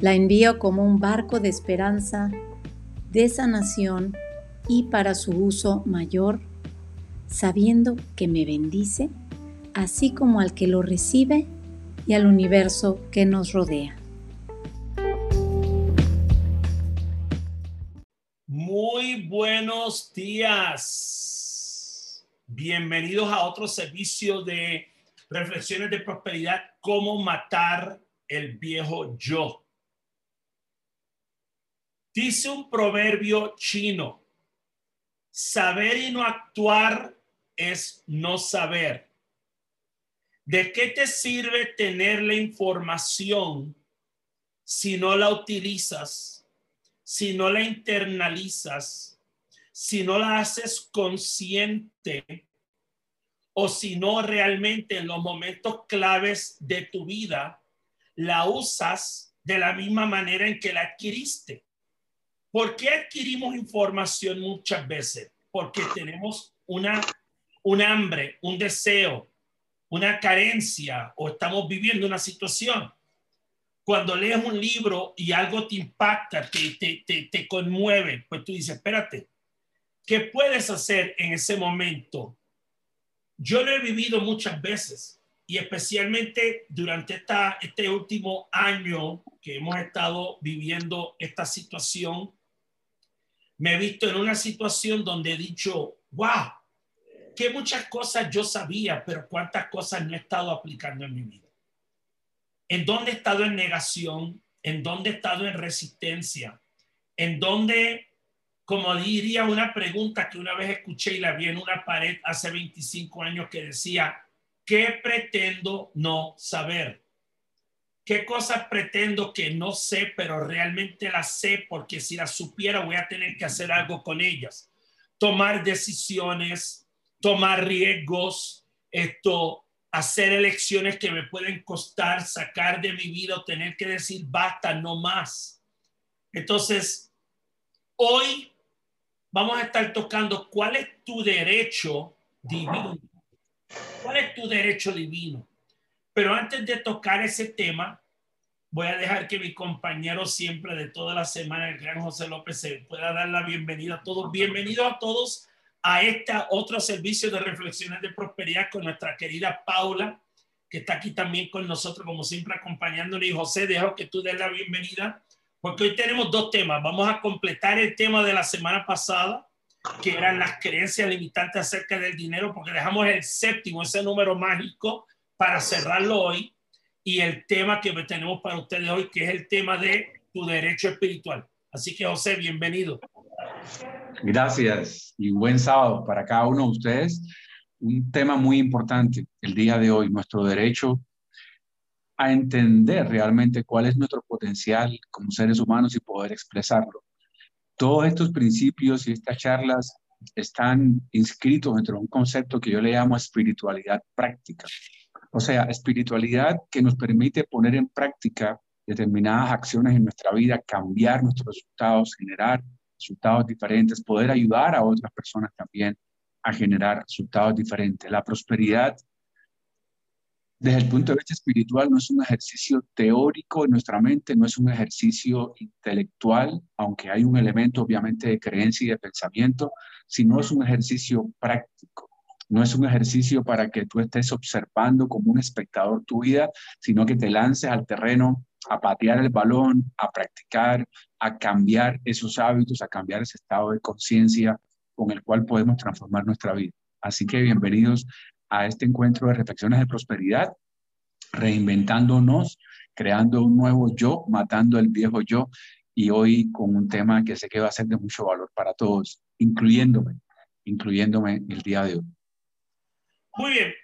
La envío como un barco de esperanza, de sanación y para su uso mayor, sabiendo que me bendice, así como al que lo recibe y al universo que nos rodea. Muy buenos días. Bienvenidos a otro servicio de reflexiones de prosperidad, cómo matar el viejo yo. Dice un proverbio chino, saber y no actuar es no saber. ¿De qué te sirve tener la información si no la utilizas, si no la internalizas, si no la haces consciente o si no realmente en los momentos claves de tu vida la usas de la misma manera en que la adquiriste. ¿Por qué adquirimos información muchas veces? Porque tenemos una, un hambre, un deseo, una carencia o estamos viviendo una situación. Cuando lees un libro y algo te impacta, te, te, te, te conmueve, pues tú dices, espérate, ¿qué puedes hacer en ese momento yo lo he vivido muchas veces y especialmente durante esta, este último año que hemos estado viviendo esta situación, me he visto en una situación donde he dicho, wow, que muchas cosas yo sabía, pero cuántas cosas no he estado aplicando en mi vida. En dónde he estado en negación, en dónde he estado en resistencia, en dónde como diría una pregunta que una vez escuché y la vi en una pared hace 25 años que decía, ¿qué pretendo no saber? ¿Qué cosas pretendo que no sé, pero realmente las sé porque si las supiera voy a tener que hacer algo con ellas? Tomar decisiones, tomar riesgos, esto, hacer elecciones que me pueden costar, sacar de mi vida o tener que decir basta, no más. Entonces, hoy vamos a estar tocando cuál es tu derecho divino. ¿Cuál es tu derecho divino? Pero antes de tocar ese tema, voy a dejar que mi compañero siempre de toda la semana, el gran José López, se pueda dar la bienvenida a todos. Bienvenidos a todos a este otro servicio de reflexiones de prosperidad con nuestra querida Paula, que está aquí también con nosotros, como siempre, acompañándole. Y José, dejo que tú des la bienvenida porque hoy tenemos dos temas. Vamos a completar el tema de la semana pasada, que eran las creencias limitantes acerca del dinero, porque dejamos el séptimo, ese número mágico, para cerrarlo hoy. Y el tema que tenemos para ustedes hoy, que es el tema de tu derecho espiritual. Así que, José, bienvenido. Gracias y buen sábado para cada uno de ustedes. Un tema muy importante el día de hoy, nuestro derecho a entender realmente cuál es nuestro potencial como seres humanos y poder expresarlo. Todos estos principios y estas charlas están inscritos dentro de un concepto que yo le llamo espiritualidad práctica. O sea, espiritualidad que nos permite poner en práctica determinadas acciones en nuestra vida, cambiar nuestros resultados, generar resultados diferentes, poder ayudar a otras personas también a generar resultados diferentes. La prosperidad desde el punto de vista espiritual no es un ejercicio teórico en nuestra mente, no es un ejercicio intelectual, aunque hay un elemento obviamente de creencia y de pensamiento, sino es un ejercicio práctico. No es un ejercicio para que tú estés observando como un espectador tu vida, sino que te lances al terreno a patear el balón, a practicar, a cambiar esos hábitos, a cambiar ese estado de conciencia con el cual podemos transformar nuestra vida. Así que bienvenidos a este encuentro de reflexiones de prosperidad, reinventándonos, creando un nuevo yo, matando el viejo yo, y hoy con un tema que sé que va a ser de mucho valor para todos, incluyéndome, incluyéndome el día de hoy. Muy bien.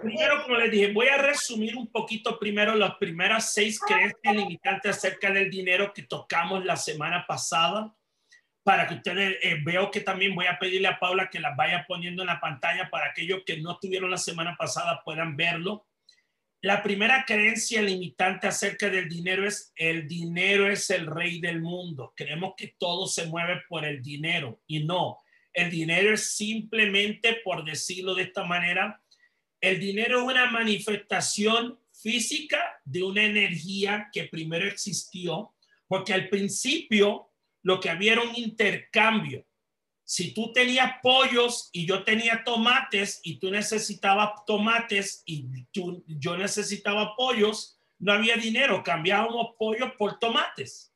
Primero, como les dije, voy a resumir un poquito primero las primeras seis creencias limitantes acerca del dinero que tocamos la semana pasada para que ustedes eh, veo que también voy a pedirle a Paula que las vaya poniendo en la pantalla para aquellos que no estuvieron la semana pasada puedan verlo. La primera creencia limitante acerca del dinero es el dinero es el rey del mundo. Creemos que todo se mueve por el dinero y no. El dinero es simplemente, por decirlo de esta manera, el dinero es una manifestación física de una energía que primero existió, porque al principio lo que había era un intercambio. Si tú tenías pollos y yo tenía tomates y tú necesitabas tomates y yo necesitaba pollos, no había dinero, cambiábamos pollos por tomates.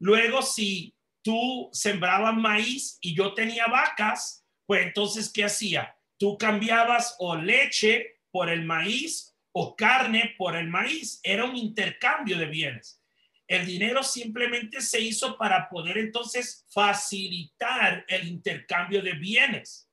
Luego, si tú sembrabas maíz y yo tenía vacas, pues entonces, ¿qué hacía? Tú cambiabas o leche por el maíz o carne por el maíz. Era un intercambio de bienes. El dinero simplemente se hizo para poder entonces facilitar el intercambio de bienes.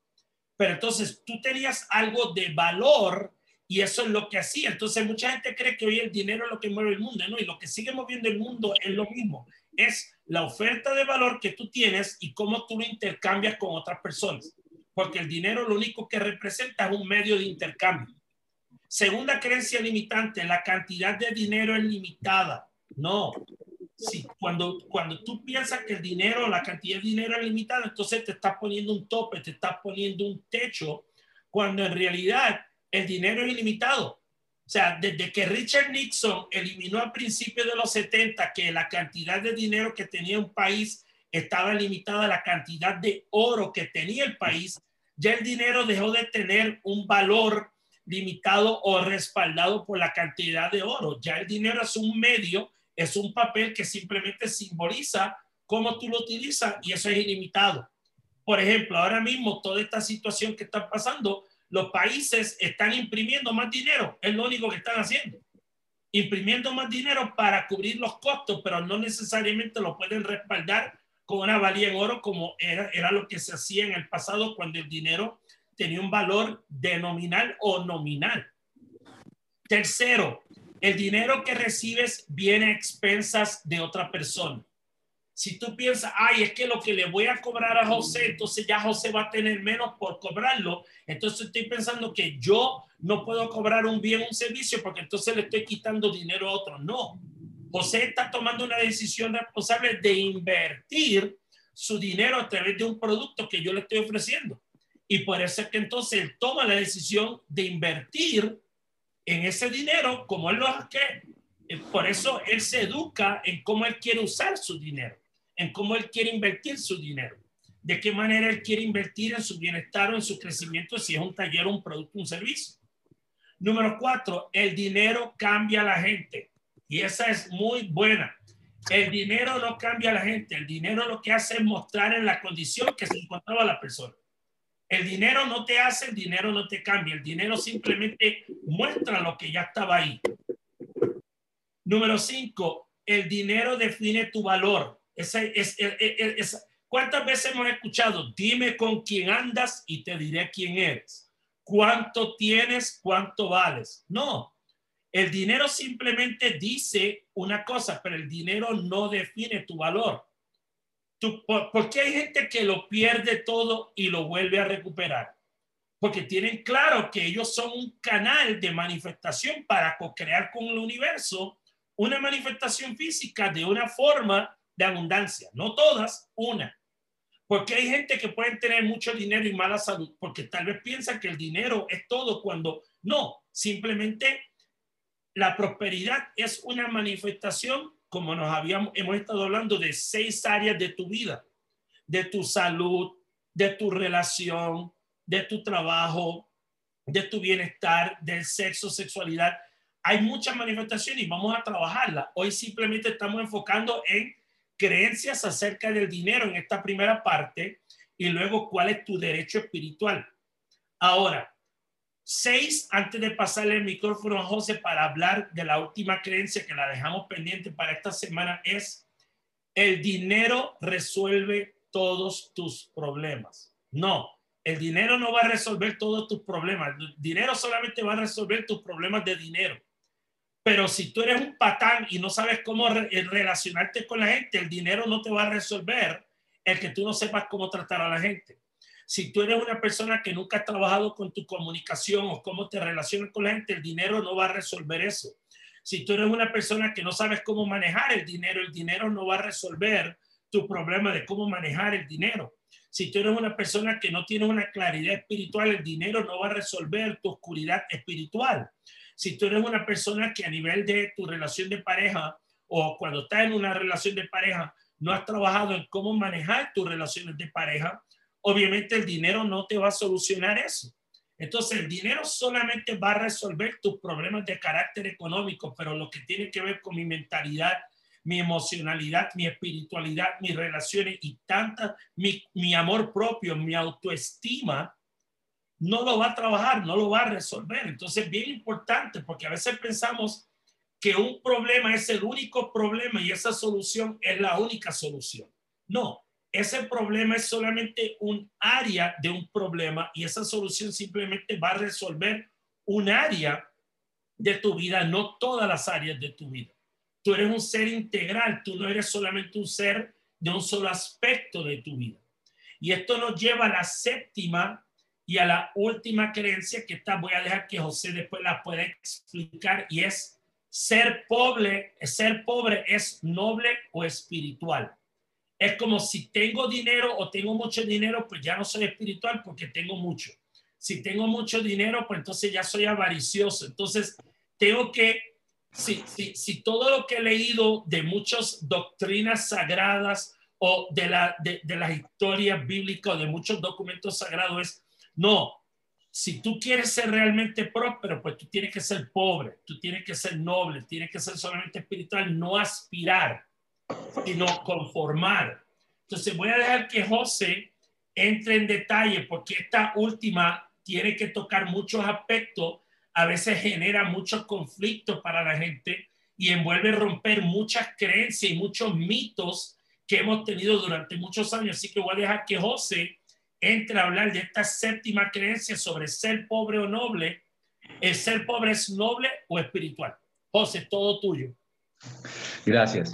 Pero entonces tú tenías algo de valor y eso es lo que hacía. Entonces mucha gente cree que hoy el dinero es lo que mueve el mundo, ¿no? Y lo que sigue moviendo el mundo es lo mismo. Es la oferta de valor que tú tienes y cómo tú lo intercambias con otras personas. Porque el dinero lo único que representa es un medio de intercambio. Segunda creencia limitante, la cantidad de dinero es limitada. No. Sí, cuando, cuando tú piensas que el dinero, la cantidad de dinero es limitada, entonces te estás poniendo un tope, te estás poniendo un techo, cuando en realidad el dinero es ilimitado. Sea, desde que Richard Nixon eliminó a principios de los 70 que la cantidad de dinero que tenía un país estaba limitada a la cantidad de oro que tenía el país, ya el dinero dejó de tener un valor limitado o respaldado por la cantidad de oro. Ya el dinero es un medio es un papel que simplemente simboliza cómo tú lo utilizas y eso es ilimitado. Por ejemplo, ahora mismo toda esta situación que está pasando, los países están imprimiendo más dinero, es lo único que están haciendo. Imprimiendo más dinero para cubrir los costos, pero no necesariamente lo pueden respaldar con una valía en oro como era, era lo que se hacía en el pasado cuando el dinero tenía un valor denominal o nominal. Tercero, el dinero que recibes viene a expensas de otra persona. Si tú piensas, ay, es que lo que le voy a cobrar a José, entonces ya José va a tener menos por cobrarlo. Entonces estoy pensando que yo no puedo cobrar un bien, un servicio, porque entonces le estoy quitando dinero a otro. No. José está tomando una decisión responsable de invertir su dinero a través de un producto que yo le estoy ofreciendo. Y por eso es que entonces él toma la decisión de invertir en ese dinero como él lo hace. Eh, por eso él se educa en cómo él quiere usar su dinero, en cómo él quiere invertir su dinero, de qué manera él quiere invertir en su bienestar o en su crecimiento, si es un taller, un producto, un servicio. Número cuatro, el dinero cambia a la gente. Y esa es muy buena. El dinero no cambia a la gente. El dinero lo que hace es mostrar en la condición que se encontraba la persona. El dinero no te hace, el dinero no te cambia, el dinero simplemente muestra lo que ya estaba ahí. Número cinco, el dinero define tu valor. Es, ¿Cuántas veces hemos escuchado? Dime con quién andas y te diré quién eres. ¿Cuánto tienes? ¿Cuánto vales? No, el dinero simplemente dice una cosa, pero el dinero no define tu valor por, qué hay gente que lo pierde todo y lo vuelve a recuperar? Porque tienen claro que ellos son un canal de manifestación para co-crear con el universo una manifestación física de una forma abundancia. No todas, una. Porque hay gente que puede tener mucho dinero y mala salud, porque tal vez piensan que el dinero es todo cuando no, simplemente la prosperidad es una manifestación como nos habíamos, hemos estado hablando de seis áreas de tu vida, de tu salud, de tu relación, de tu trabajo, de tu bienestar, del sexo, sexualidad. Hay muchas manifestaciones y vamos a trabajarlas. Hoy simplemente estamos enfocando en creencias acerca del dinero en esta primera parte y luego cuál es tu derecho espiritual. Ahora, Seis, antes de pasarle el micrófono a José para hablar de la última creencia que la dejamos pendiente para esta semana, es el dinero resuelve todos tus problemas. No, el dinero no va a resolver todos tus problemas. El dinero solamente va a resolver tus problemas de dinero. Pero si tú eres un patán y no sabes cómo eh, relacionarte con la gente, el dinero no te va a resolver el que tú no sepas cómo tratar a la gente. Si tú eres una persona que nunca ha trabajado con tu comunicación o cómo te relacionas con la gente, el dinero no va a resolver eso. Si tú eres una persona que no sabes cómo manejar el dinero, el dinero no va a resolver tu problema de cómo manejar el dinero. Si tú eres una persona que no tiene una claridad espiritual, el dinero no va a resolver tu oscuridad espiritual. Si tú eres una persona que a nivel de tu relación de pareja o cuando estás en una relación de pareja no has trabajado en cómo manejar tus relaciones de pareja, obviamente el dinero no te va a solucionar eso. Entonces, el dinero solamente va a resolver tus problemas de carácter económico, pero lo que tiene que ver con mi mentalidad, mi emocionalidad, mi espiritualidad, mis relaciones y tanta, mi, mi amor propio, mi autoestima, no lo va a trabajar, no lo va a resolver. Entonces, bien importante, porque a veces pensamos que un problema es el único problema y esa solución es la única solución. No, ese problema es solamente un área de un problema y esa solución simplemente va a resolver un área de tu vida, no todas las áreas de tu vida. Tú eres un ser integral, tú no eres solamente un ser de un solo aspecto de tu vida. Y esto nos lleva a la séptima y a la última creencia que está, voy a dejar que José después la pueda explicar y es ser pobre, ser pobre es noble o espiritual. Es como si tengo dinero o tengo mucho dinero, pues ya no soy espiritual porque tengo mucho. Si tengo mucho dinero, pues entonces ya soy avaricioso. Entonces, tengo que si, si, si todo lo que he leído de muchas doctrinas sagradas o de, la, de, de las historias bíblicas o de muchos documentos sagrados es, no, si tú quieres ser realmente próspero, pues tú tienes que ser pobre, tú tienes que ser noble, tienes que ser solamente espiritual, no aspirar, sino conformar. Entonces voy a dejar que José entre en detalle porque esta última tiene que tocar muchos aspectos a veces genera muchos conflictos para la gente y envuelve romper muchas creencias y muchos mitos que hemos tenido durante muchos años. Así que voy a dejar que José entre a hablar de esta séptima creencia sobre ser pobre o noble. ¿El ser pobre es noble o espiritual? José, todo tuyo. Gracias.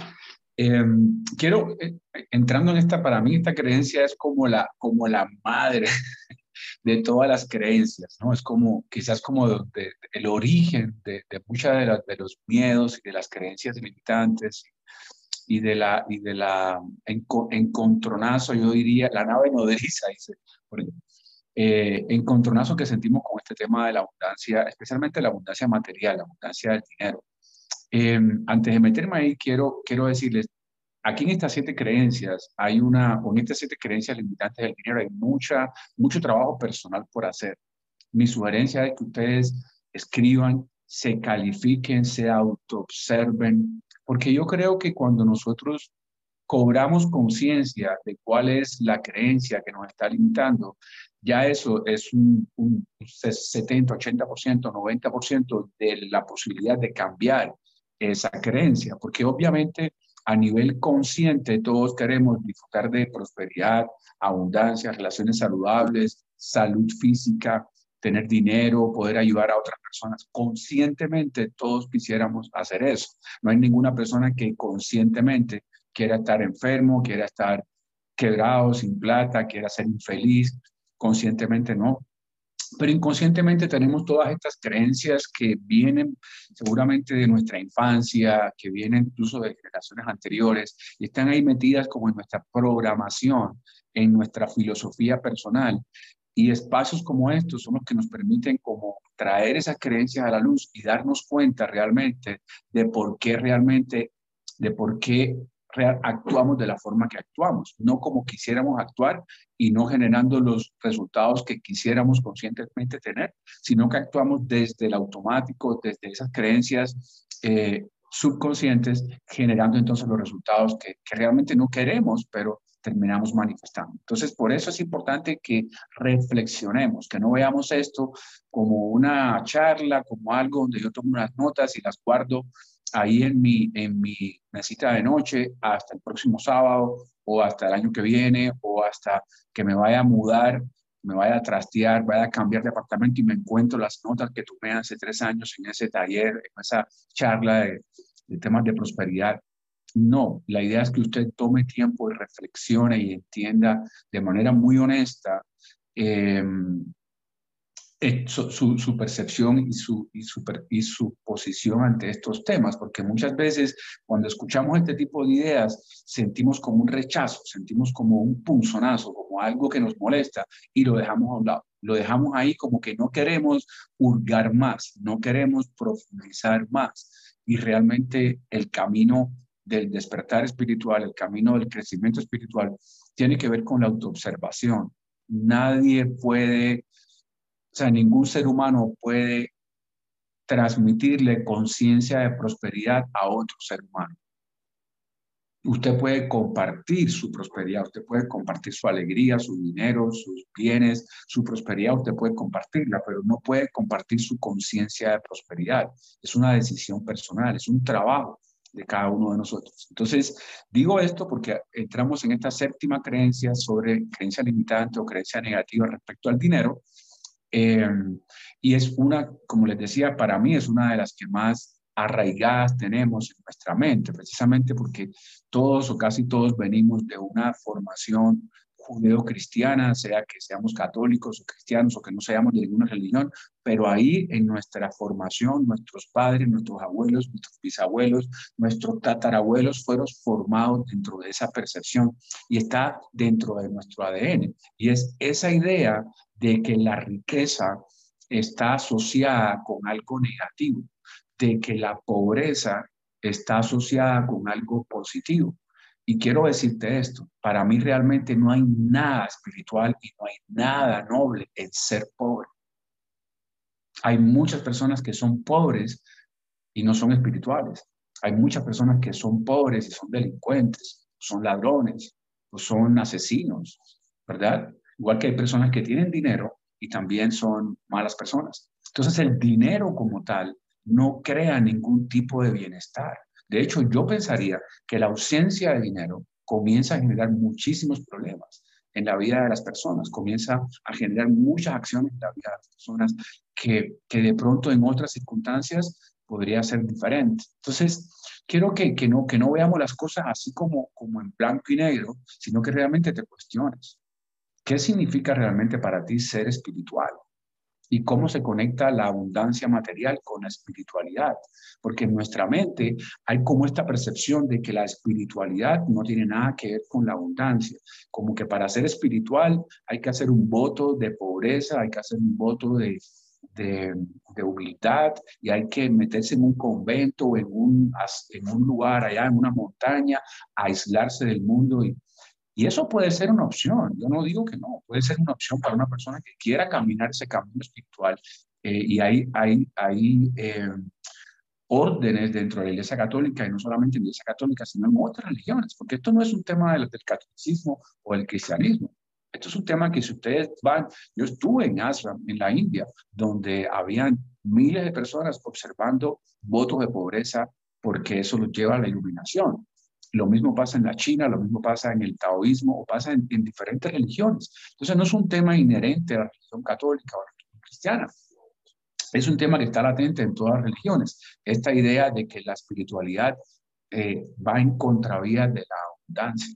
Em, quiero, eh, entrando en esta, para mí esta creencia es como la, como la madre de todas las creencias, ¿no? Es como, quizás como el origen de, de muchas de, los miedos y de las creencias limitantes y de la, y de la encontronazo, yo diría, la nave nodriza, dice, eh, encontronazo que sentimos con este tema de la abundancia, especialmente la abundancia material, la abundancia del dinero. Em, antes de meterme ahí, quiero, quiero decirles, Aquí en estas siete creencias hay una, con estas siete creencias limitantes del dinero hay mucha, mucho trabajo personal por hacer. Mi sugerencia es que ustedes escriban, se califiquen, se autoobserven, porque yo creo que cuando nosotros cobramos conciencia de cuál es la creencia que nos está limitando, ya eso es un, un 70, 80%, 90% de la posibilidad de cambiar esa creencia, porque obviamente a nivel consciente todos queremos disfrutar de prosperidad, abundancia, relaciones saludables, salud física, tener dinero, poder ayudar a otras personas. Conscientemente todos quisiéramos hacer eso. No hay ninguna persona que conscientemente quiera estar enfermo, quiera estar quebrado, sin plata, quiera ser infeliz. Conscientemente no pero inconscientemente tenemos todas estas creencias que vienen seguramente de nuestra infancia, que vienen incluso de generaciones anteriores y están ahí metidas como en nuestra programación, en nuestra filosofía personal. Y espacios como estos son los que nos permiten como traer esas creencias a la luz y darnos cuenta realmente de por qué realmente, de por qué actuamos de la forma que actuamos, no como quisiéramos actuar y no generando los resultados que quisiéramos conscientemente tener, sino que actuamos desde el automático, desde esas creencias eh, subconscientes, generando entonces los resultados que, que realmente no queremos, pero terminamos manifestando. Entonces, por eso es importante que reflexionemos, que no veamos esto como una charla, como algo donde yo tomo unas notas y las guardo ahí en mi, en mi mesita de noche hasta el próximo sábado o hasta el año que viene o hasta que me vaya a mudar me vaya a trastear, vaya a cambiar de apartamento y me encuentro las notas que tomé hace tres años en ese taller, en esa charla de, temas de prosperidad. No, la idea es que usted tome tiempo y reflexione y entienda de manera muy honesta eh, eh, su, percepción y, su, y su posición ante estos temas, porque muchas veces cuando escuchamos este tipo de ideas sentimos como un rechazo, sentimos como un punzonazo, como algo que nos molesta y lo dejamos a un lado. Lo dejamos ahí como que no queremos hurgar más, no queremos profundizar más. Y realmente el camino del despertar espiritual, el camino del crecimiento espiritual, tiene que ver con la autoobservación. Nadie puede o sea, ningún ser humano puede transmitirle conciencia de prosperidad a otro ser humano. Usted puede compartir su prosperidad, usted puede compartir su alegría, su dinero, sus bienes, su prosperidad, usted puede compartirla, pero no puede compartir su conciencia de prosperidad. Es una decisión personal, es un trabajo de cada uno de nosotros. Entonces, digo esto porque entramos en esta séptima creencia sobre creencia limitante o creencia negativa respecto al dinero, Em, y es una, como les decía, para mí es una de las que más arraigadas tenemos en nuestra mente, precisamente porque todos o casi todos venimos de una formación judeo-cristiana, sea que seamos católicos o cristianos o que no seamos de ninguna religión, pero ahí en nuestra formación, nuestros padres, nuestros abuelos, nuestros bisabuelos, nuestros tatarabuelos fueron formados dentro de esa percepción y está dentro de nuestro ADN. Y es esa idea de que la riqueza está asociada con algo negativo, de que la pobreza está asociada con algo positivo. Y quiero decirte esto, para mí realmente no hay nada espiritual y no hay nada noble en ser pobre. Hay muchas personas que son pobres y no son espirituales. Hay muchas personas que son pobres y son delincuentes, son ladrones, o son asesinos, ¿verdad? Igual que hay personas que tienen dinero y también son malas personas. Entonces el dinero como tal no crea ningún tipo de bienestar. De hecho, yo pensaría que la ausencia de dinero comienza a generar muchísimos problemas en la vida de las personas, comienza a generar muchas acciones en la vida de las personas que, que de pronto en otras circunstancias podría ser diferente. Entonces, quiero que, que, no, que no veamos las cosas así como, como en blanco y negro, sino que realmente te cuestiones. ¿Qué significa realmente para ti ser espiritual? ¿Y cómo se conecta la abundancia material con la espiritualidad? Porque en nuestra mente hay como esta percepción de que la espiritualidad no tiene nada que ver con la abundancia. Como que para ser espiritual hay que hacer un voto de pobreza, hay que hacer un voto de, de, humildad y hay que meterse en un convento o en un, en un lugar allá en una montaña, aislarse del mundo y, y eso puede ser una opción, yo no digo que no, puede ser una opción para una persona que quiera caminar ese camino espiritual. Eh, y hay, hay, hay eh, órdenes dentro de la Iglesia Católica, y no solamente en la Iglesia Católica, sino en otras religiones, porque esto no es un tema del, del catolicismo o el cristianismo. Esto es un tema que si ustedes van, yo estuve en Ashram, en la India, donde habían miles de personas observando votos de pobreza porque eso los lleva a la iluminación. Lo mismo pasa en la China, lo mismo pasa en el taoísmo o pasa en, diferentes religiones. Entonces no es un tema inherente a la religión católica o a la religión cristiana. Es un tema que está latente en todas las religiones. Esta idea de que la espiritualidad eh, va en contravía de la abundancia.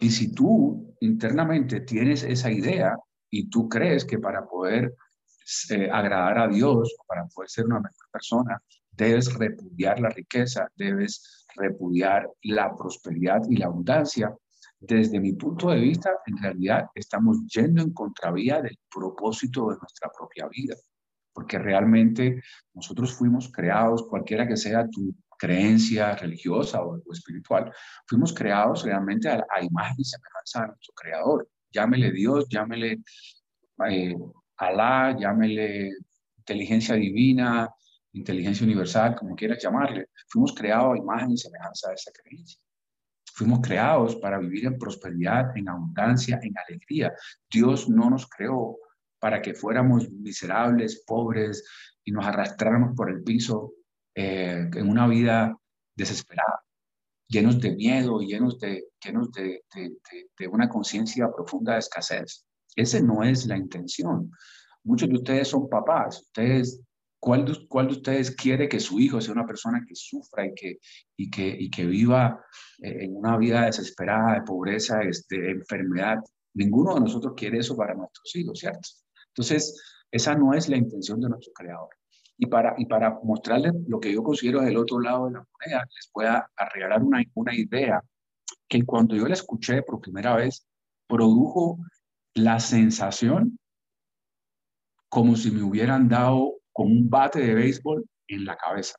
Y si tú internamente tienes esa idea y tú crees que para poder eh, agradar a Dios, para poder ser una mejor persona, debes repudiar la riqueza, debes repudiar la prosperidad y la abundancia. Desde mi punto de vista, en realidad estamos yendo en contravía del propósito de nuestra propia vida, porque realmente nosotros fuimos creados, cualquiera que sea tu creencia religiosa o, espiritual, fuimos creados realmente a, imagen y semejanza de nuestro creador. Llámele Dios, llámele eh, Alá, llámele inteligencia divina, inteligencia universal, como quieras llamarle, fuimos creados a imagen y semejanza de esa creencia. Fuimos creados para vivir en prosperidad, en abundancia, en alegría. Dios no nos creó para que fuéramos miserables, pobres y nos arrastráramos por el piso eh, en una vida desesperada, llenos de miedo, llenos de, llenos de, de una conciencia profunda de escasez. Esa no es la intención. Muchos de ustedes son papás. Ustedes, ¿cuál de, cuál de ustedes quiere que su hijo sea una persona que sufra y que, y que, y que viva eh, en una vida desesperada, de pobreza, este, de enfermedad? Ninguno de nosotros quiere eso para nuestros hijos, ¿cierto? Entonces, esa no es la intención de nuestro creador. Y para, y para mostrarles lo que yo considero del otro lado de la moneda, les voy a, regalar una, una idea que cuando yo la escuché por primera vez, produjo la sensación como si me hubieran dado con un bate de béisbol en la cabeza,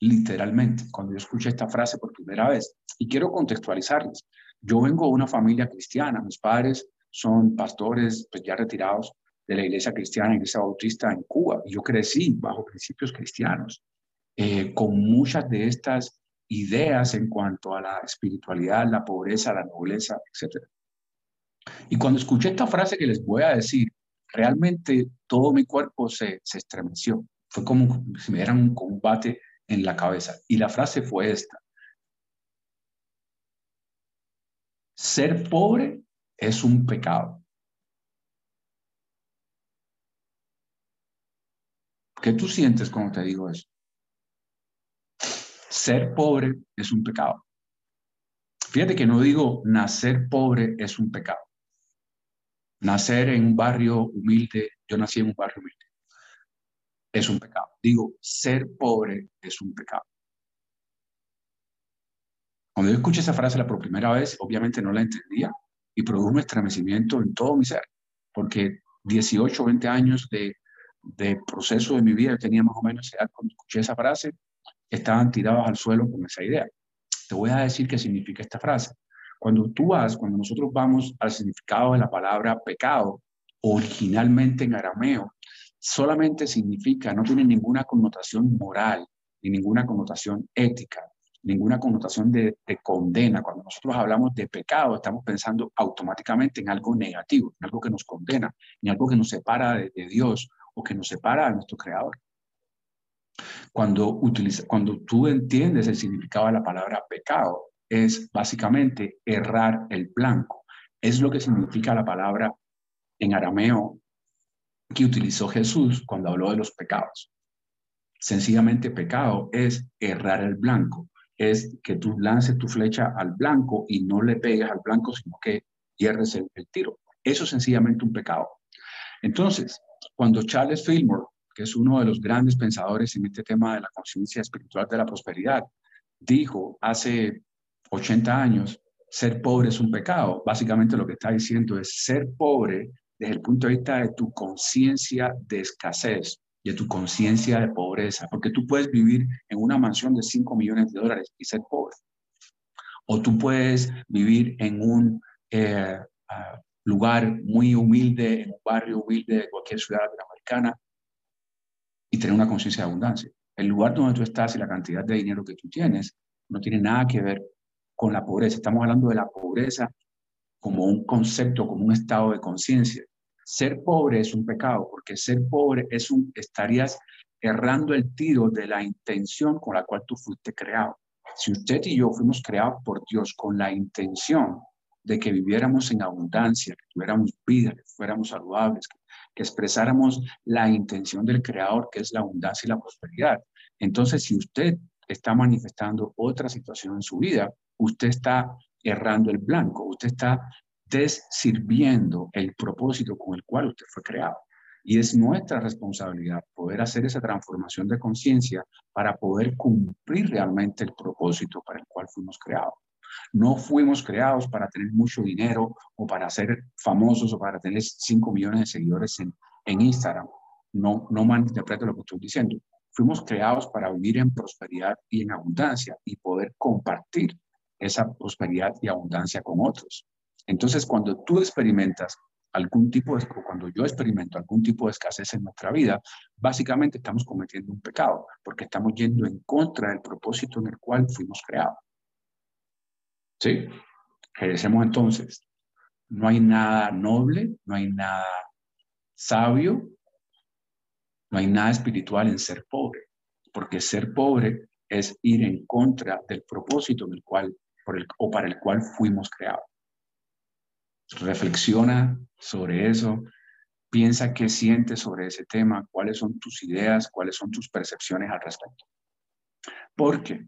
literalmente, cuando yo escuché esta frase por primera vez. Y quiero contextualizarles. Yo vengo de una familia cristiana, mis padres son pastores pues ya retirados de la iglesia cristiana, iglesia bautista en Cuba. Yo crecí bajo principios cristianos, eh, con muchas de estas ideas en cuanto a la espiritualidad, la pobreza, la nobleza, etc. Y cuando escuché esta frase que les voy a decir, realmente todo mi cuerpo se, se estremeció. Fue como si me dieran un combate en la cabeza. Y la frase fue esta. Ser pobre es un pecado. ¿Qué tú sientes cuando te digo eso? Ser pobre es un pecado. Fíjate que no digo nacer pobre es un pecado. Nacer en un barrio humilde, yo nací en un barrio humilde, es un pecado. Digo, ser pobre es un pecado. Cuando yo escuché esa frase la por primera vez, obviamente no la entendía y produjo un estremecimiento en todo mi ser, porque 18, 20 años de de proceso de mi vida, tenía más o menos cuando escuché esa frase, estaban tirados al suelo con esa idea. Te voy a decir qué significa esta frase. Cuando tú vas, cuando nosotros vamos al significado de la palabra pecado, originalmente en arameo, solamente significa, no tiene ninguna connotación moral, ni ninguna connotación ética, ninguna connotación de, condena. Cuando nosotros hablamos de pecado, estamos pensando automáticamente en algo negativo, en algo que nos condena, en algo que nos separa de Dios que nos separa a nuestro creador. Cuando, utiliza, cuando tú entiendes el significado de la palabra pecado, es básicamente errar el blanco. Es lo que significa la palabra en arameo que utilizó Jesús cuando habló de los pecados. Sencillamente pecado es errar el blanco, es que tú lances tu flecha al blanco y no le pegues al blanco, sino que hierres el, el tiro. Eso es sencillamente un pecado. Entonces, cuando Charles Fillmore, que es uno de los grandes pensadores en este tema de la conciencia espiritual de la prosperidad, dijo hace 80 años, ser pobre es un pecado. Básicamente lo que está diciendo es ser pobre desde el punto de vista de tu conciencia de escasez, de tu conciencia de pobreza, porque tú puedes vivir en una mansión de 5 millones de dólares y ser pobre. O tú puedes vivir en un eh, ah, lugar muy humilde, en un barrio humilde de cualquier ciudad latinoamericana y tener una conciencia de abundancia. El lugar donde tú estás y la cantidad de dinero que tú tienes no tiene nada que ver con la pobreza. Estamos hablando de la pobreza como un concepto, como un estado de conciencia. Ser pobre es un pecado, porque ser pobre es un, estarías errando el tiro de la intención con la cual tú fuiste creado. Si usted y yo fuimos creados por Dios con la intención de que viviéramos en abundancia, que tuviéramos vida, que fuéramos saludables, que, expresáramos la intención del Creador, que es la abundancia y la prosperidad. Entonces, si usted está manifestando otra situación en su vida, usted está errando el blanco, usted está desirviendo el propósito con el cual usted fue creado. Y es nuestra responsabilidad poder hacer esa transformación de conciencia para poder cumplir realmente el propósito para el cual fuimos creados. No fuimos creados para tener mucho dinero o para ser famosos o para tener 5 millones de seguidores en, en Instagram. No, no malinterpreto lo que estoy diciendo. Fuimos creados para vivir en prosperidad y en abundancia y poder compartir esa prosperidad y abundancia con otros. Entonces, cuando tú experimentas algún tipo de, cuando yo experimento algún tipo de escasez en nuestra vida, básicamente estamos cometiendo un pecado, porque estamos yendo en contra del propósito en el cual fuimos creados. ¿Sí? Regresemos entonces. No hay nada noble, no hay nada sabio, no hay nada espiritual en ser pobre, porque ser pobre es ir en contra del propósito en el cual, por el, o para el cual fuimos creados. Reflexiona sobre eso, piensa qué sientes sobre ese tema, cuáles son tus ideas, cuáles son tus percepciones al respecto. Porque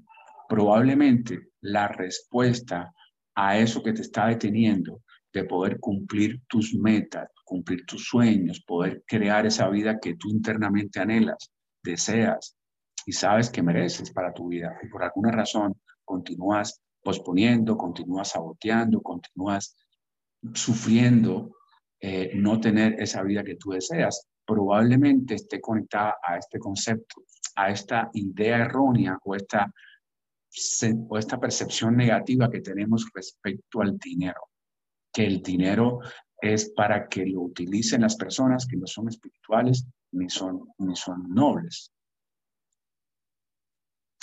probablemente la respuesta a eso que te está deteniendo de poder cumplir tus metas, cumplir tus sueños, poder crear esa vida que tú internamente anhelas, deseas y sabes que mereces para tu vida. Y por alguna razón continúas posponiendo, continúas saboteando, continúas sufriendo eh, no tener esa vida que tú deseas. Probablemente esté conectada a este concepto, a esta idea errónea o esta, o esta percepción negativa que tenemos respecto al dinero que el dinero es para que lo utilicen las personas que no son espirituales ni son, ni son nobles.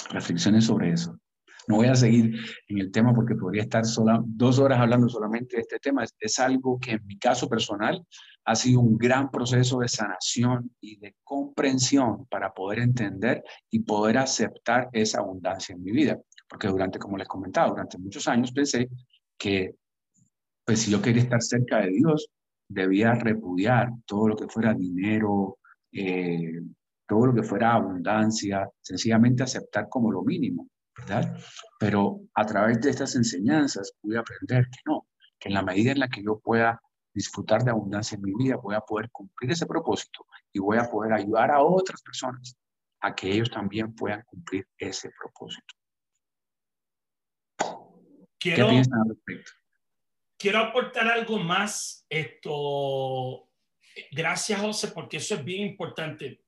Reflexiones sobre eso. No voy a seguir en el tema porque podría estar sola, dos horas hablando solamente de este tema. Es, algo que en mi caso personal ha sido un gran proceso de sanación y de comprensión para poder entender y poder aceptar esa abundancia en mi vida. Porque durante, como les comentaba, durante muchos años pensé que pues si yo quería estar cerca de Dios, debía repudiar todo lo que fuera dinero, eh, todo lo que fuera abundancia, sencillamente aceptar como lo mínimo, ¿verdad? Pero a través de estas enseñanzas pude aprender que no, que en la medida en la que yo pueda disfrutar de abundancia en mi vida, voy a poder cumplir ese propósito y voy a poder ayudar a otras personas a que ellos también puedan cumplir ese propósito. ¿Qué piensan al respecto? quiero aportar algo más. Esto, gracias José, porque eso es bien importante.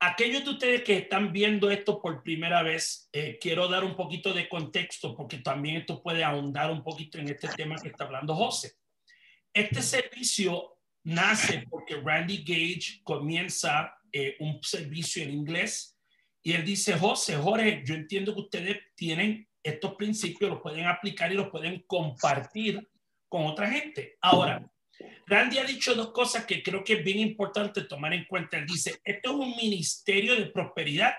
Aquellos de ustedes que están viendo esto por primera vez, eh, quiero dar un poquito de contexto porque también esto puede ahondar un poquito en este tema que está hablando José. Este servicio nace porque Randy Gage comienza eh, un servicio en inglés y él dice, José, Jorge, yo entiendo que ustedes tienen estos principios los pueden aplicar y los pueden compartir con otra gente. Ahora, Randy ha dicho dos cosas que creo que es bien importante tomar en cuenta. Él dice, esto es un ministerio de prosperidad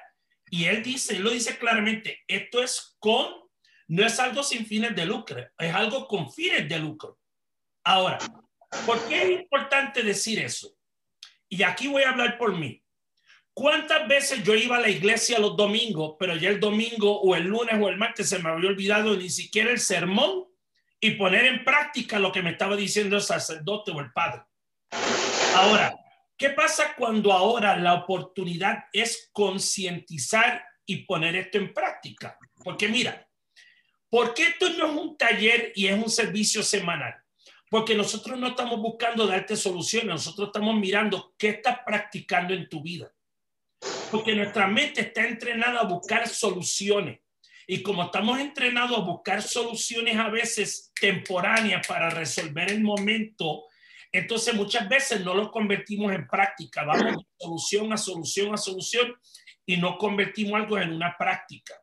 y él dice, lo dice claramente, esto es con, no es algo sin fines de lucro, es algo con fines de lucro. Ahora, ¿por qué es importante decir eso? Y aquí voy a hablar por mí. ¿Cuántas veces yo iba a la iglesia los domingos, pero ya el domingo o el lunes o el martes se me había olvidado ni siquiera el sermón y poner en práctica lo que me estaba diciendo el sacerdote o el padre? Ahora, ¿qué pasa cuando ahora la oportunidad es concientizar y poner esto en práctica? Porque mira, ¿por qué esto no es un taller y es un servicio semanal? Porque nosotros no estamos buscando darte soluciones, nosotros estamos mirando qué estás practicando en tu vida. Porque nuestra mente está entrenada a buscar soluciones. Y como estamos entrenados a buscar soluciones a veces temporáneas para resolver el momento, entonces muchas veces no lo convertimos en práctica. Vamos de solución a solución a solución y no convertimos algo en una práctica.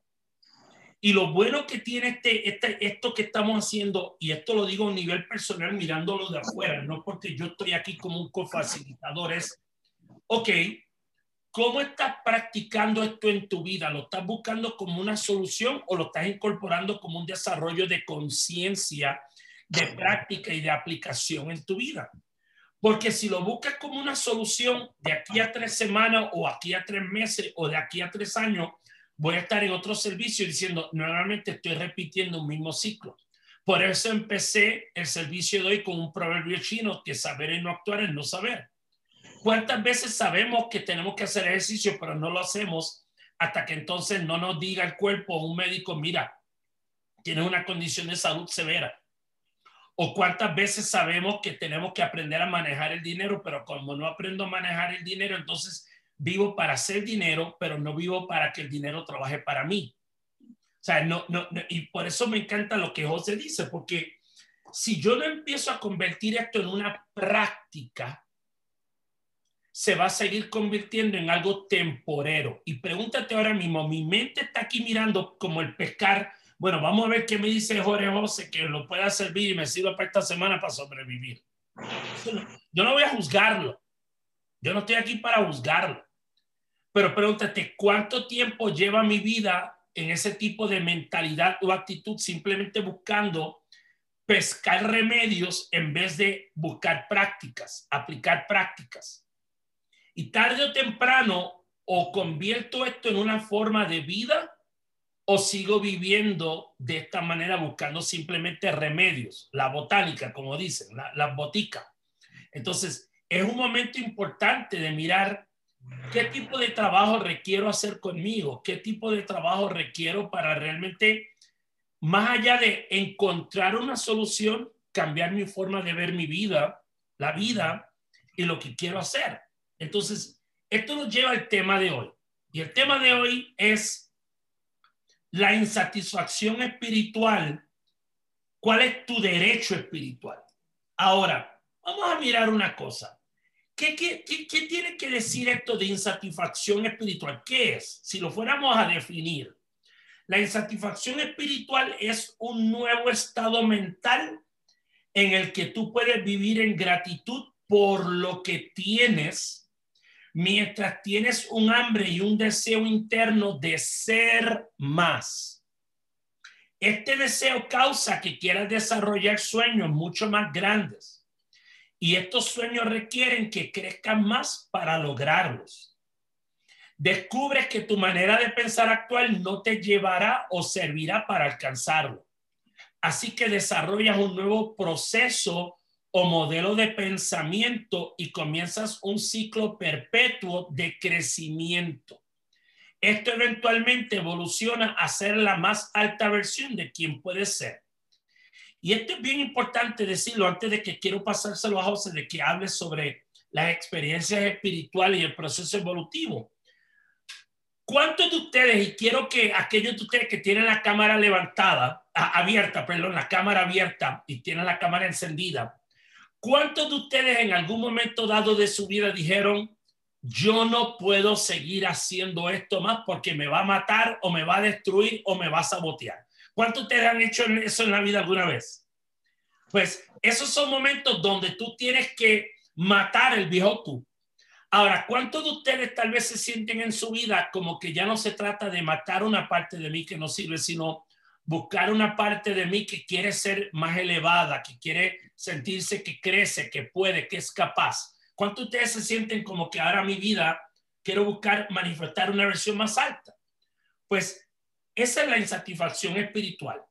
Y lo bueno que tiene este, este, esto que estamos haciendo, y esto lo digo a nivel personal mirándolo de afuera, no porque yo estoy aquí como un cofacilitador, es, ok, ¿Cómo estás practicando esto en tu vida? ¿Lo estás buscando como una solución o lo estás incorporando como un desarrollo de conciencia, de práctica y de aplicación en tu vida? Porque si lo buscas como una solución de aquí a tres semanas o aquí a tres meses o de aquí a tres años, voy a estar en otro servicio diciendo, nuevamente estoy repitiendo un mismo ciclo. Por eso empecé el servicio de hoy con un proverbio chino que saber y no actuar es no saber. ¿Cuántas veces sabemos que tenemos que hacer ejercicio, pero no lo hacemos hasta que entonces no nos diga el cuerpo o un médico, mira, tienes una condición de salud severa? ¿O cuántas veces sabemos que tenemos que aprender a manejar el dinero, pero como no aprendo a manejar el dinero, entonces vivo para hacer dinero, pero no vivo para que el dinero trabaje para mí? O sea, no, no, y por eso me encanta lo que José dice, porque si yo no empiezo a convertir esto en una práctica, se va a seguir convirtiendo en algo temporero. Y pregúntate ahora mismo, mi mente está aquí mirando como el pescar. Bueno, vamos a ver qué me dice Jorge José que lo pueda servir y me sirva para esta semana para sobrevivir. Yo no voy a juzgarlo. Yo no estoy aquí para juzgarlo. Pero pregúntate, ¿cuánto tiempo lleva mi vida en ese tipo de mentalidad o actitud simplemente buscando pescar remedios en vez de buscar prácticas, aplicar prácticas. Y tarde o temprano o convierto esto en una forma de vida o sigo viviendo de esta manera buscando simplemente remedios, la botánica, como dicen, la, la botica. Entonces, es un momento importante de mirar qué tipo de trabajo requiero hacer conmigo, qué tipo de trabajo requiero para realmente, más allá de encontrar una solución, cambiar mi forma de ver mi vida, la vida y lo que quiero hacer. Entonces, esto nos lleva al tema de hoy. Y el tema de hoy es la insatisfacción espiritual. ¿Cuál es tu derecho espiritual? Ahora, vamos a mirar una cosa. ¿Qué, qué, qué, tiene que decir esto de insatisfacción espiritual? ¿Qué es? Si lo fuéramos a definir, la insatisfacción espiritual es un nuevo estado mental en el que tú puedes vivir en gratitud por lo que tienes, mientras tienes un hambre y un deseo interno de ser más. Este deseo causa que quieras desarrollar sueños mucho más grandes y estos sueños requieren que crezcan más para lograrlos. Descubres que tu manera de pensar actual no te llevará o servirá para alcanzarlo. Así que desarrollas un nuevo proceso o modelo de pensamiento y comienzas un ciclo perpetuo de crecimiento. Esto eventualmente evoluciona a ser la más alta versión de quien puedes ser. Y esto es bien importante decirlo antes de que quiero pasárselo a José, de que hable sobre las experiencias espirituales y el proceso evolutivo. ¿Cuántos de ustedes, y quiero que aquellos de ustedes que tienen la cámara levantada, abierta, perdón, la cámara abierta y tienen la cámara encendida, ¿cuántos de ustedes en algún momento dado de su vida dijeron, yo no puedo seguir haciendo esto más porque me va a matar o me va a destruir o me va a sabotear? ¿Cuántos te han hecho eso en la vida alguna vez? Pues esos son momentos donde tú tienes que matar el viejo tú. Ahora, ¿cuántos de ustedes tal vez se sienten en su vida como que ya no se trata de matar una parte de mí que no sirve, sino buscar una parte de mí que quiere ser más elevada, que quiere sentirse que crece, que puede, que es capaz? ¿Cuántos de ustedes se sienten como que ahora mi vida quiero buscar manifestar una versión más alta? Pues esa es la insatisfacción espiritual.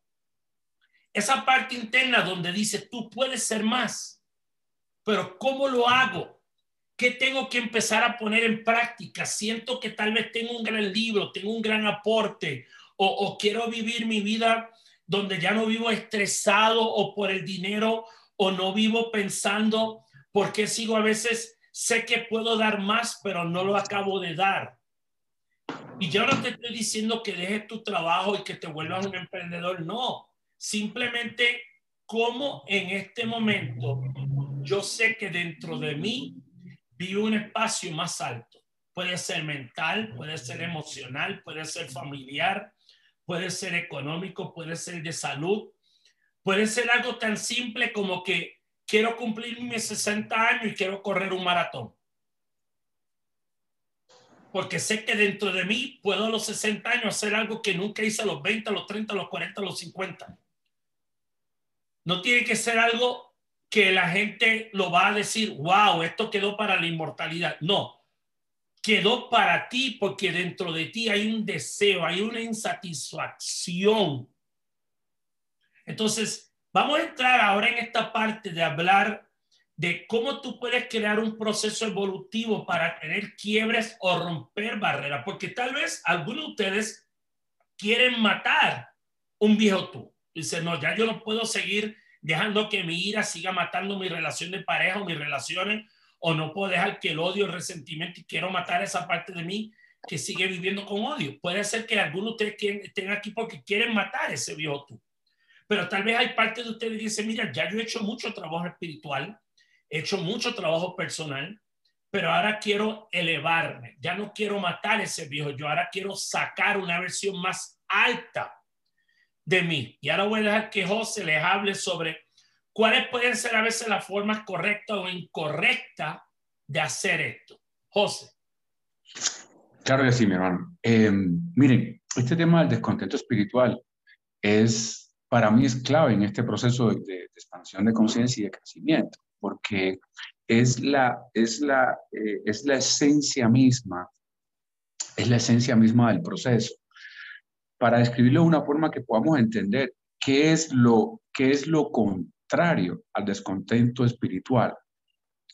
Esa parte interna donde dice, tú puedes ser más, pero ¿cómo lo hago? ¿Qué tengo que empezar a poner en práctica? Siento que tal vez tengo un gran libro, tengo un gran aporte, o, quiero vivir mi vida donde ya no vivo estresado o por el dinero, o no vivo pensando por qué sigo a veces, sé que puedo dar más, pero no lo acabo de dar. Y yo no te estoy diciendo que dejes tu trabajo y que te vuelvas un emprendedor, no. Simplemente como en este momento yo sé que dentro de mí vive un espacio más alto. Puede ser mental, puede ser emocional, puede ser familiar, puede ser económico, puede ser de salud, puede ser algo tan simple como que quiero cumplir mis 60 años y quiero correr un maratón porque sé que dentro de mí puedo a los 60 años hacer algo que nunca hice a los 20, a los 30, a los 40, a los 50. No tiene que ser algo que la gente lo va a decir, wow, esto quedó para la inmortalidad. No, quedó para ti porque dentro de ti hay un deseo, hay una insatisfacción. Entonces, vamos a entrar ahora en esta parte de hablar de cómo tú puedes crear un proceso evolutivo para tener quiebres o romper barreras, porque tal vez algunos de ustedes quieren matar un viejo tú. Dice, no, ya yo no puedo seguir dejando que mi ira siga matando mi relación de pareja o mis relaciones, o no puedo dejar que el odio, el resentimiento, y quiero matar esa parte de mí que sigue viviendo con odio. Puede ser que algunos de ustedes estén aquí porque quieren matar ese viejo tú. Pero tal vez hay parte de ustedes que dicen, mira, ya yo he hecho mucho trabajo espiritual, he hecho mucho trabajo personal, pero ahora quiero elevarme. Ya no quiero matar ese viejo, yo ahora quiero sacar una versión más alta de mí. Y ahora voy a dejar que José les hable sobre cuáles pueden ser a veces las formas correctas o incorrectas de hacer esto. José. Claro que sí, mi hermano. Eh, miren, este tema del descontento espiritual es para mí es clave en este proceso de, expansión de conciencia y de crecimiento, porque es la, es, la, eh, es la esencia misma, es la esencia misma del proceso. Para describirlo de una forma que podamos entender qué es lo, qué es lo contrario al descontento espiritual.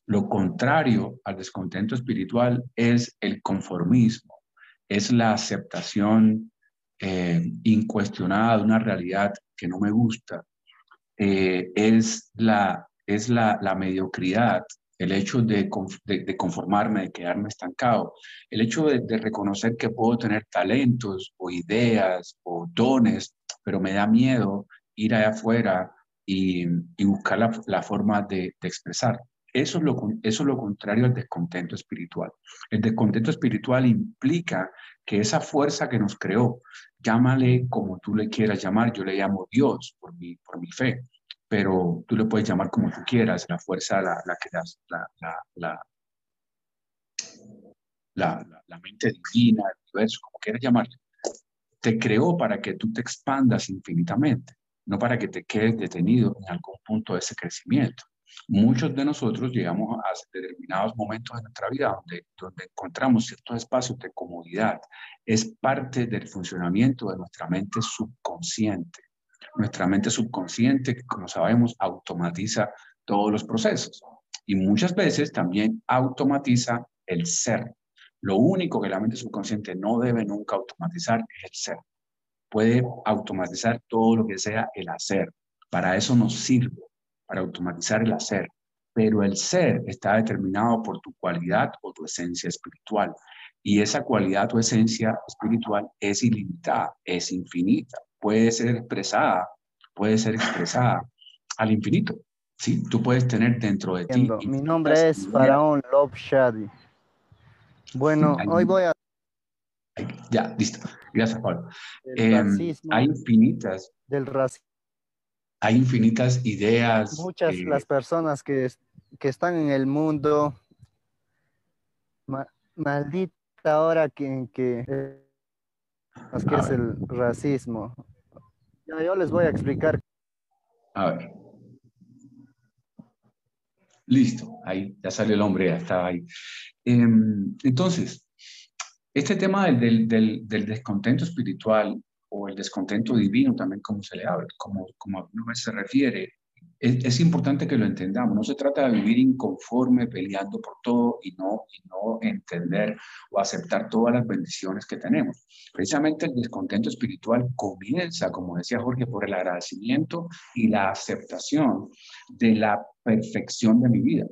Lo contrario al descontento espiritual es el conformismo, es la aceptación eh, incuestionada de una realidad que no me gusta, eh, es, la, es la, mediocridad, el hecho de, de, conformarme, de quedarme estancado, el hecho de, de, reconocer que puedo tener talentos o ideas o dones, pero me da miedo ir allá afuera y, buscar la, forma de, expresar. Eso es, lo, eso es lo contrario al descontento espiritual. El descontento espiritual implica que esa fuerza que nos creó, llámale como tú le quieras llamar, yo le llamo Dios por mi, por mi fe, pero tú le puedes llamar como tú quieras, la fuerza, la, la, la, la, la, mente divina, el universo, como quieras llamarle, te creó para que tú te expandas infinitamente, no para que te quedes detenido en algún punto de ese crecimiento. Muchos de nosotros llegamos a determinados momentos de nuestra vida donde, encontramos ciertos espacios de comodidad. Es parte del funcionamiento de nuestra mente subconsciente. Nuestra mente subconsciente, como sabemos, automatiza todos los procesos y muchas veces también automatiza el ser. Lo único que la mente subconsciente no debe nunca automatizar es el ser. Puede automatizar todo lo que sea el hacer. Para eso nos sirve para automatizar el hacer, pero el ser está determinado por tu cualidad o tu esencia espiritual. Y esa cualidad o esencia espiritual es ilimitada, es infinita, puede ser expresada, puede ser expresada al infinito. Sí, tú puedes tener dentro de ti. Mi nombre es Faraón Love Shadi. Bueno, hoy voy a. Ya, listo. Gracias, Pablo. Em, hay infinitas. Del racismo hay infinitas ideas. Muchas las personas que, que, están en el mundo, maldita hora que, que, que es el racismo. Yo, les voy a explicar. A ver. Listo, ahí ya salió el hombre, ya estaba ahí. Em, entonces, este tema del, del, del descontento espiritual o el descontento divino también como se le habla, como, como se refiere. Es, es, importante que lo entendamos. No se trata de vivir inconforme, peleando por todo y no, y no entender o aceptar todas las bendiciones que tenemos. Precisamente el descontento espiritual comienza, como decía Jorge, por el agradecimiento y la aceptación de la perfección de mi vida.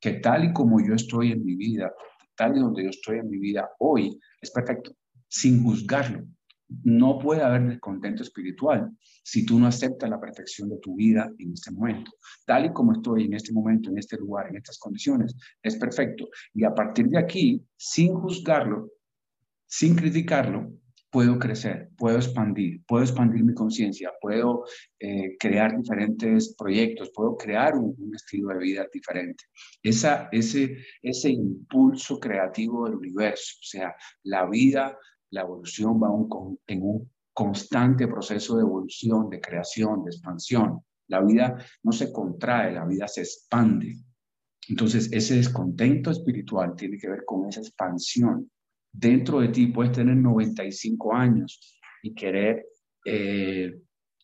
Que tal y como yo estoy en mi vida, tal y donde yo estoy en mi vida hoy, es perfecto, sin juzgarlo, no puede haber descontento espiritual si tú no aceptas la perfección de tu vida en este momento. Tal y como estoy en este momento, en este lugar, en estas condiciones, es perfecto. Y a partir de aquí, sin juzgarlo, sin criticarlo, puedo crecer, puedo expandir, puedo expandir mi conciencia, puedo eh, crear diferentes proyectos, puedo crear un, estilo de vida diferente. Esa, ese, ese impulso creativo del universo, o sea, la vida la evolución va en un constante proceso de evolución, de creación, de expansión. La vida no se contrae, la vida se expande. Entonces, ese descontento espiritual tiene que ver con esa expansión. Dentro de ti puedes tener 95 años y querer eh,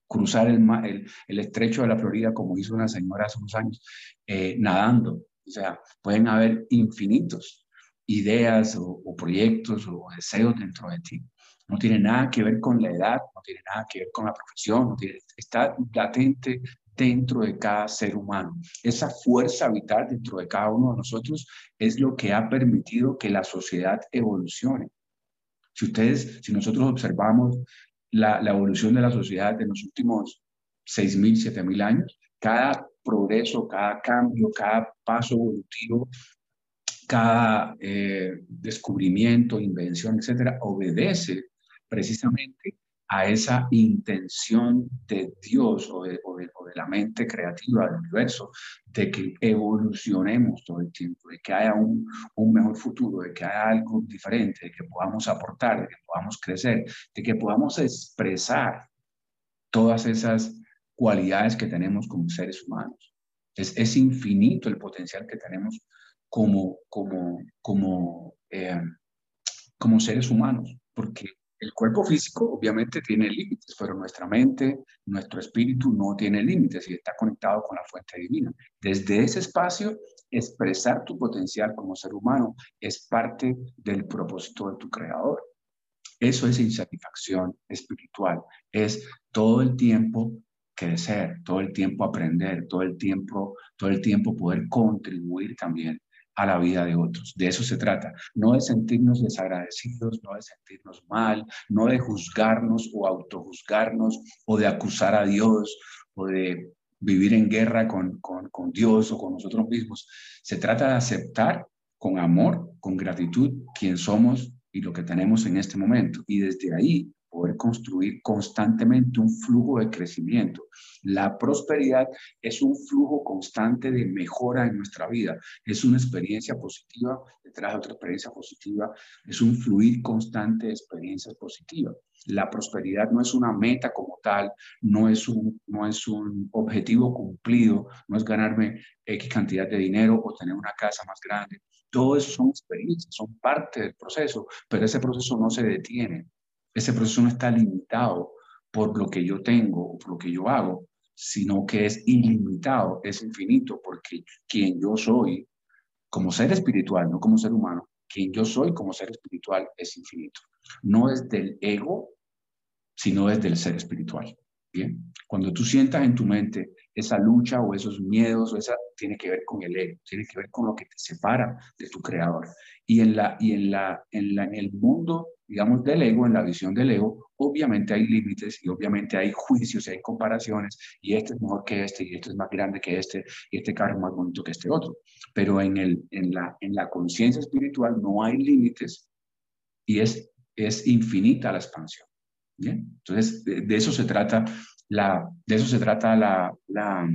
cruzar el, el, estrecho de la Florida como hizo una señora hace unos años, eh, nadando. O sea, pueden haber infinitos ideas o, proyectos o deseos dentro de ti. No tiene nada que ver con la edad, no tiene nada que ver con la profesión, está latente dentro de cada ser humano. Esa fuerza vital dentro de cada uno de nosotros es lo que ha permitido que la sociedad evolucione. Si ustedes, si nosotros observamos la, evolución de la sociedad en los últimos 6.000, 7.000 años, cada progreso, cada cambio, cada paso evolutivo cada eh, descubrimiento, invención, etcétera, obedece precisamente a esa intención de Dios o de, la mente creativa del universo de que evolucionemos todo el tiempo, de que haya un, mejor futuro, de que haya algo diferente, de que podamos aportar, de que podamos crecer, de que podamos expresar todas esas cualidades que tenemos como seres humanos. Es, infinito el potencial que tenemos como, eh, como seres humanos, porque el cuerpo físico obviamente tiene límites, pero nuestra mente, nuestro espíritu no tiene límites y está conectado con la fuente divina. Desde ese espacio, expresar tu potencial como ser humano es parte del propósito de tu creador. Eso es insatisfacción espiritual, es todo el tiempo crecer, todo el tiempo aprender, todo el tiempo, todo el tiempo poder contribuir también a la vida de otros. De eso se trata. No de sentirnos desagradecidos, no de sentirnos mal, no de juzgarnos o autojuzgarnos o de acusar a Dios o de vivir en guerra con, con, con Dios o con nosotros mismos. Se trata de aceptar con amor, con gratitud, quién somos y lo que tenemos en este momento. Y desde ahí construir constantemente un flujo de crecimiento. La prosperidad es un flujo constante de mejora en nuestra vida. Es una experiencia positiva detrás de otra experiencia positiva. Es un fluir constante de experiencias positivas. La prosperidad no es una meta como tal, no es un, no es un objetivo cumplido, no es ganarme X cantidad de dinero o tener una casa más grande. Todo eso son experiencias, son parte del proceso, pero ese proceso no se detiene. Ese proceso no está limitado por lo que yo tengo o por lo que yo hago, sino que es ilimitado, es infinito, porque quien yo soy como ser espiritual, no como ser humano, quien yo soy como ser espiritual es infinito. No es del ego, sino es del ser espiritual. Bien, cuando tú sientas en tu mente esa lucha o esos miedos, o esa tiene que ver con el ego, tiene que ver con lo que te separa de tu creador. Y en la y en la en, la, en el mundo digamos, del ego, en la visión del ego, obviamente hay límites y obviamente hay juicios y hay comparaciones y este es mejor que este y este es más grande que este y este carro es más bonito que este otro. Pero en, el, en la, en la conciencia espiritual no hay límites y es, es infinita la expansión. ¿bien? Entonces, de, eso se trata, la, de eso se trata la, la,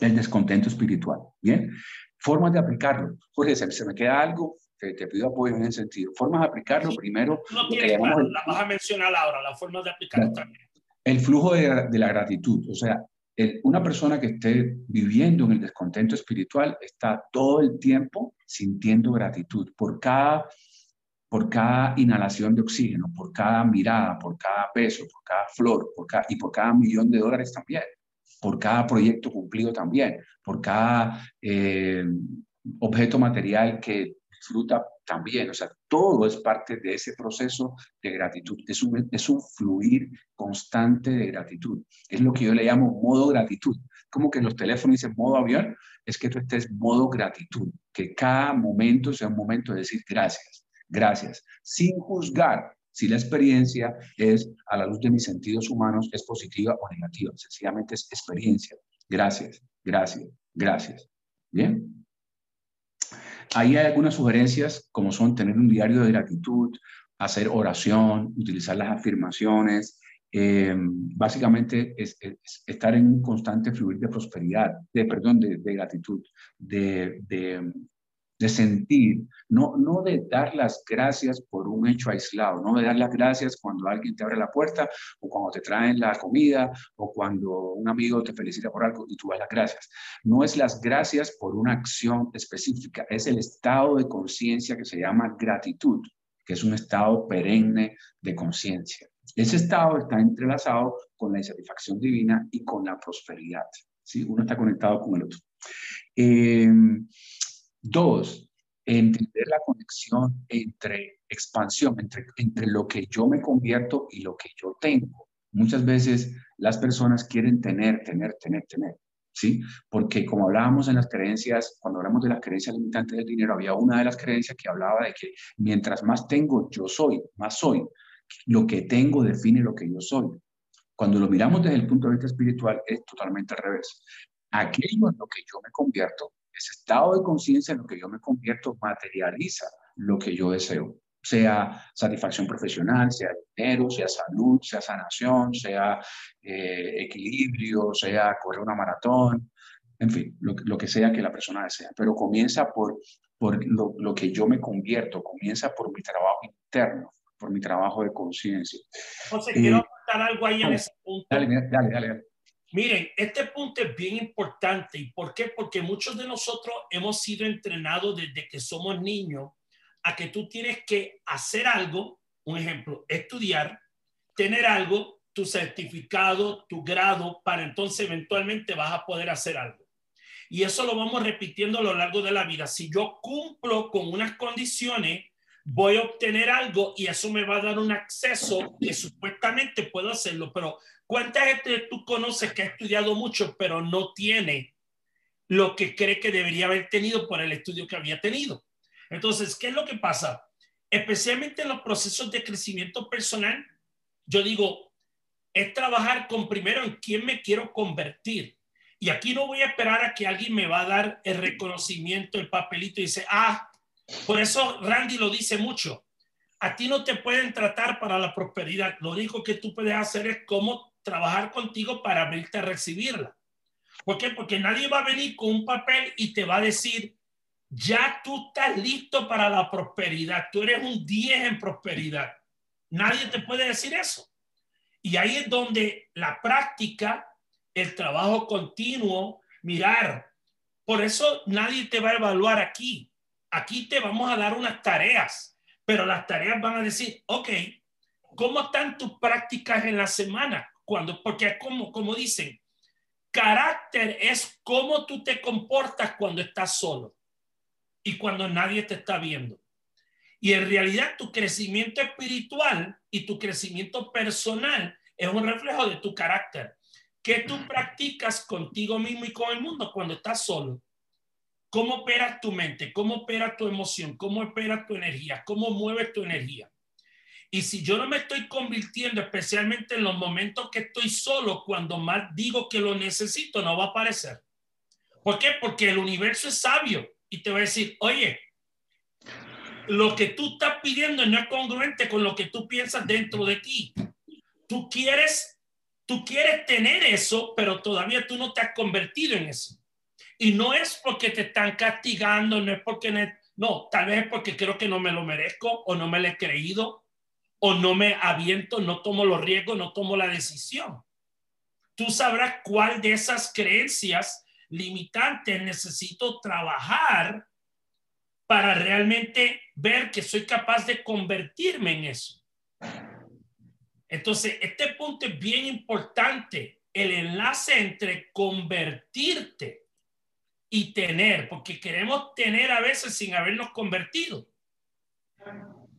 el descontento espiritual. ¿bien? Formas de aplicarlo. Jorge, se, se me queda algo te, pido apoyo en ese sentido. Formas de aplicarlo, primero... No tiene la vas a mencionar ahora, las formas de aplicarlo también. El flujo de, de la gratitud, o sea, el, una persona que esté viviendo en el descontento espiritual está todo el tiempo sintiendo gratitud por cada, por cada inhalación de oxígeno, por cada mirada, por cada peso, por cada flor por cada, y por cada millón de dólares también, por cada proyecto cumplido también, por cada eh, objeto material que disfruta también. O sea, todo es parte de ese proceso de gratitud. Es un, es un fluir constante de gratitud. Es lo que yo le llamo modo gratitud. Como que los teléfonos dicen modo avión, es que tú estés modo gratitud. Que cada momento sea un momento de decir gracias, gracias, sin juzgar si la experiencia es, a la luz de mis sentidos humanos, es positiva o negativa. Sencillamente es experiencia. Gracias, gracias, gracias. Bien. Ahí hay algunas sugerencias, como son tener un diario de gratitud, hacer oración, utilizar las afirmaciones. Eh, básicamente es, estar en un constante fluir de prosperidad, de perdón, de, gratitud, de, de sentir, no, no de dar las gracias por un hecho aislado, no de dar las gracias cuando alguien te abre la puerta o cuando te traen la comida o cuando un amigo te felicita por algo y tú das las gracias. No es las gracias por una acción específica, es el estado de conciencia que se llama gratitud, que es un estado perenne de conciencia. Ese estado está entrelazado con la insatisfacción divina y con la prosperidad. ¿sí? Uno está conectado con el otro. Eh, Dos, entender la conexión entre expansión, entre, entre lo que yo me convierto y lo que yo tengo. Muchas veces las personas quieren tener, tener, tener, tener. ¿Sí? Porque como hablábamos en las creencias, cuando hablamos de las creencias limitantes del dinero, había una de las creencias que hablaba de que mientras más tengo, yo soy, más soy. Lo que tengo define lo que yo soy. Cuando lo miramos desde el punto de vista espiritual, es totalmente al revés. Aquello en lo que yo me convierto ese estado de conciencia en lo que yo me convierto materializa lo que yo deseo, sea satisfacción profesional, sea dinero, sea salud, sea sanación, sea eh, equilibrio, sea correr una maratón, en fin, lo, que sea que la persona desea. Pero comienza por, por lo, que yo me convierto, comienza por mi trabajo interno, por mi trabajo de conciencia. José, quiero eh, contar algo ahí en ese punto. Dale, dale, dale. Miren, este punto es bien importante. ¿Y por qué? Porque muchos de nosotros hemos sido entrenados desde que somos niños a que tú tienes que hacer algo, un ejemplo, estudiar, tener algo, tu certificado, tu grado, para entonces eventualmente vas a poder hacer algo. Y eso lo vamos repitiendo a lo largo de la vida. Si yo cumplo con unas condiciones, voy a obtener algo y eso me va a dar un acceso que supuestamente puedo hacerlo, pero ¿cuánta gente tú conoces que ha estudiado mucho pero no tiene lo que cree que debería haber tenido por el estudio que había tenido? Entonces, ¿qué es lo que pasa? Especialmente en los procesos de crecimiento personal, yo digo, es trabajar con primero en quién me quiero convertir. Y aquí no voy a esperar a que alguien me va a dar el reconocimiento, el papelito y dice, ah, por eso Randy lo dice mucho. A ti no te pueden tratar para la prosperidad. Lo único que tú puedes hacer es cómo trabajar contigo para abrirte a recibirla. ¿Por qué? Porque nadie va a venir con un papel y te va a decir, ya tú estás listo para la prosperidad. Tú eres un 10 en prosperidad. Nadie te puede decir eso. Y ahí es donde la práctica, el trabajo continuo, mirar. Por eso nadie te va a evaluar aquí aquí te vamos a dar unas tareas, pero las tareas van a decir, ok, ¿cómo están tus prácticas en la semana? Cuando, porque como, como dicen, carácter es cómo tú te comportas cuando estás solo y cuando nadie te está viendo. Y en realidad tu crecimiento espiritual y tu crecimiento personal es un reflejo de tu carácter. ¿Qué tú practicas contigo mismo y con el mundo cuando estás solo? ¿Cómo opera tu mente? ¿Cómo opera tu emoción? ¿Cómo opera tu energía? ¿Cómo mueves tu energía? Y si yo no me estoy convirtiendo, especialmente en los momentos que estoy solo, cuando más digo que lo necesito, no va a aparecer. ¿Por qué? Porque el universo es sabio y te va a decir, oye, lo que tú estás pidiendo no es congruente con lo que tú piensas dentro de ti. Tú quieres, tú quieres tener eso, pero todavía tú no te has convertido en eso. Y no es porque te están castigando, no es porque... No, tal vez es porque creo que no me lo merezco o no me lo he creído o no me aviento, no tomo los riesgos, no tomo la decisión. Tú sabrás cuál de esas creencias limitantes necesito trabajar para realmente ver que soy capaz de convertirme en eso. Entonces, este punto es bien importante, el enlace entre convertirte y tener, porque queremos tener a veces sin habernos convertido.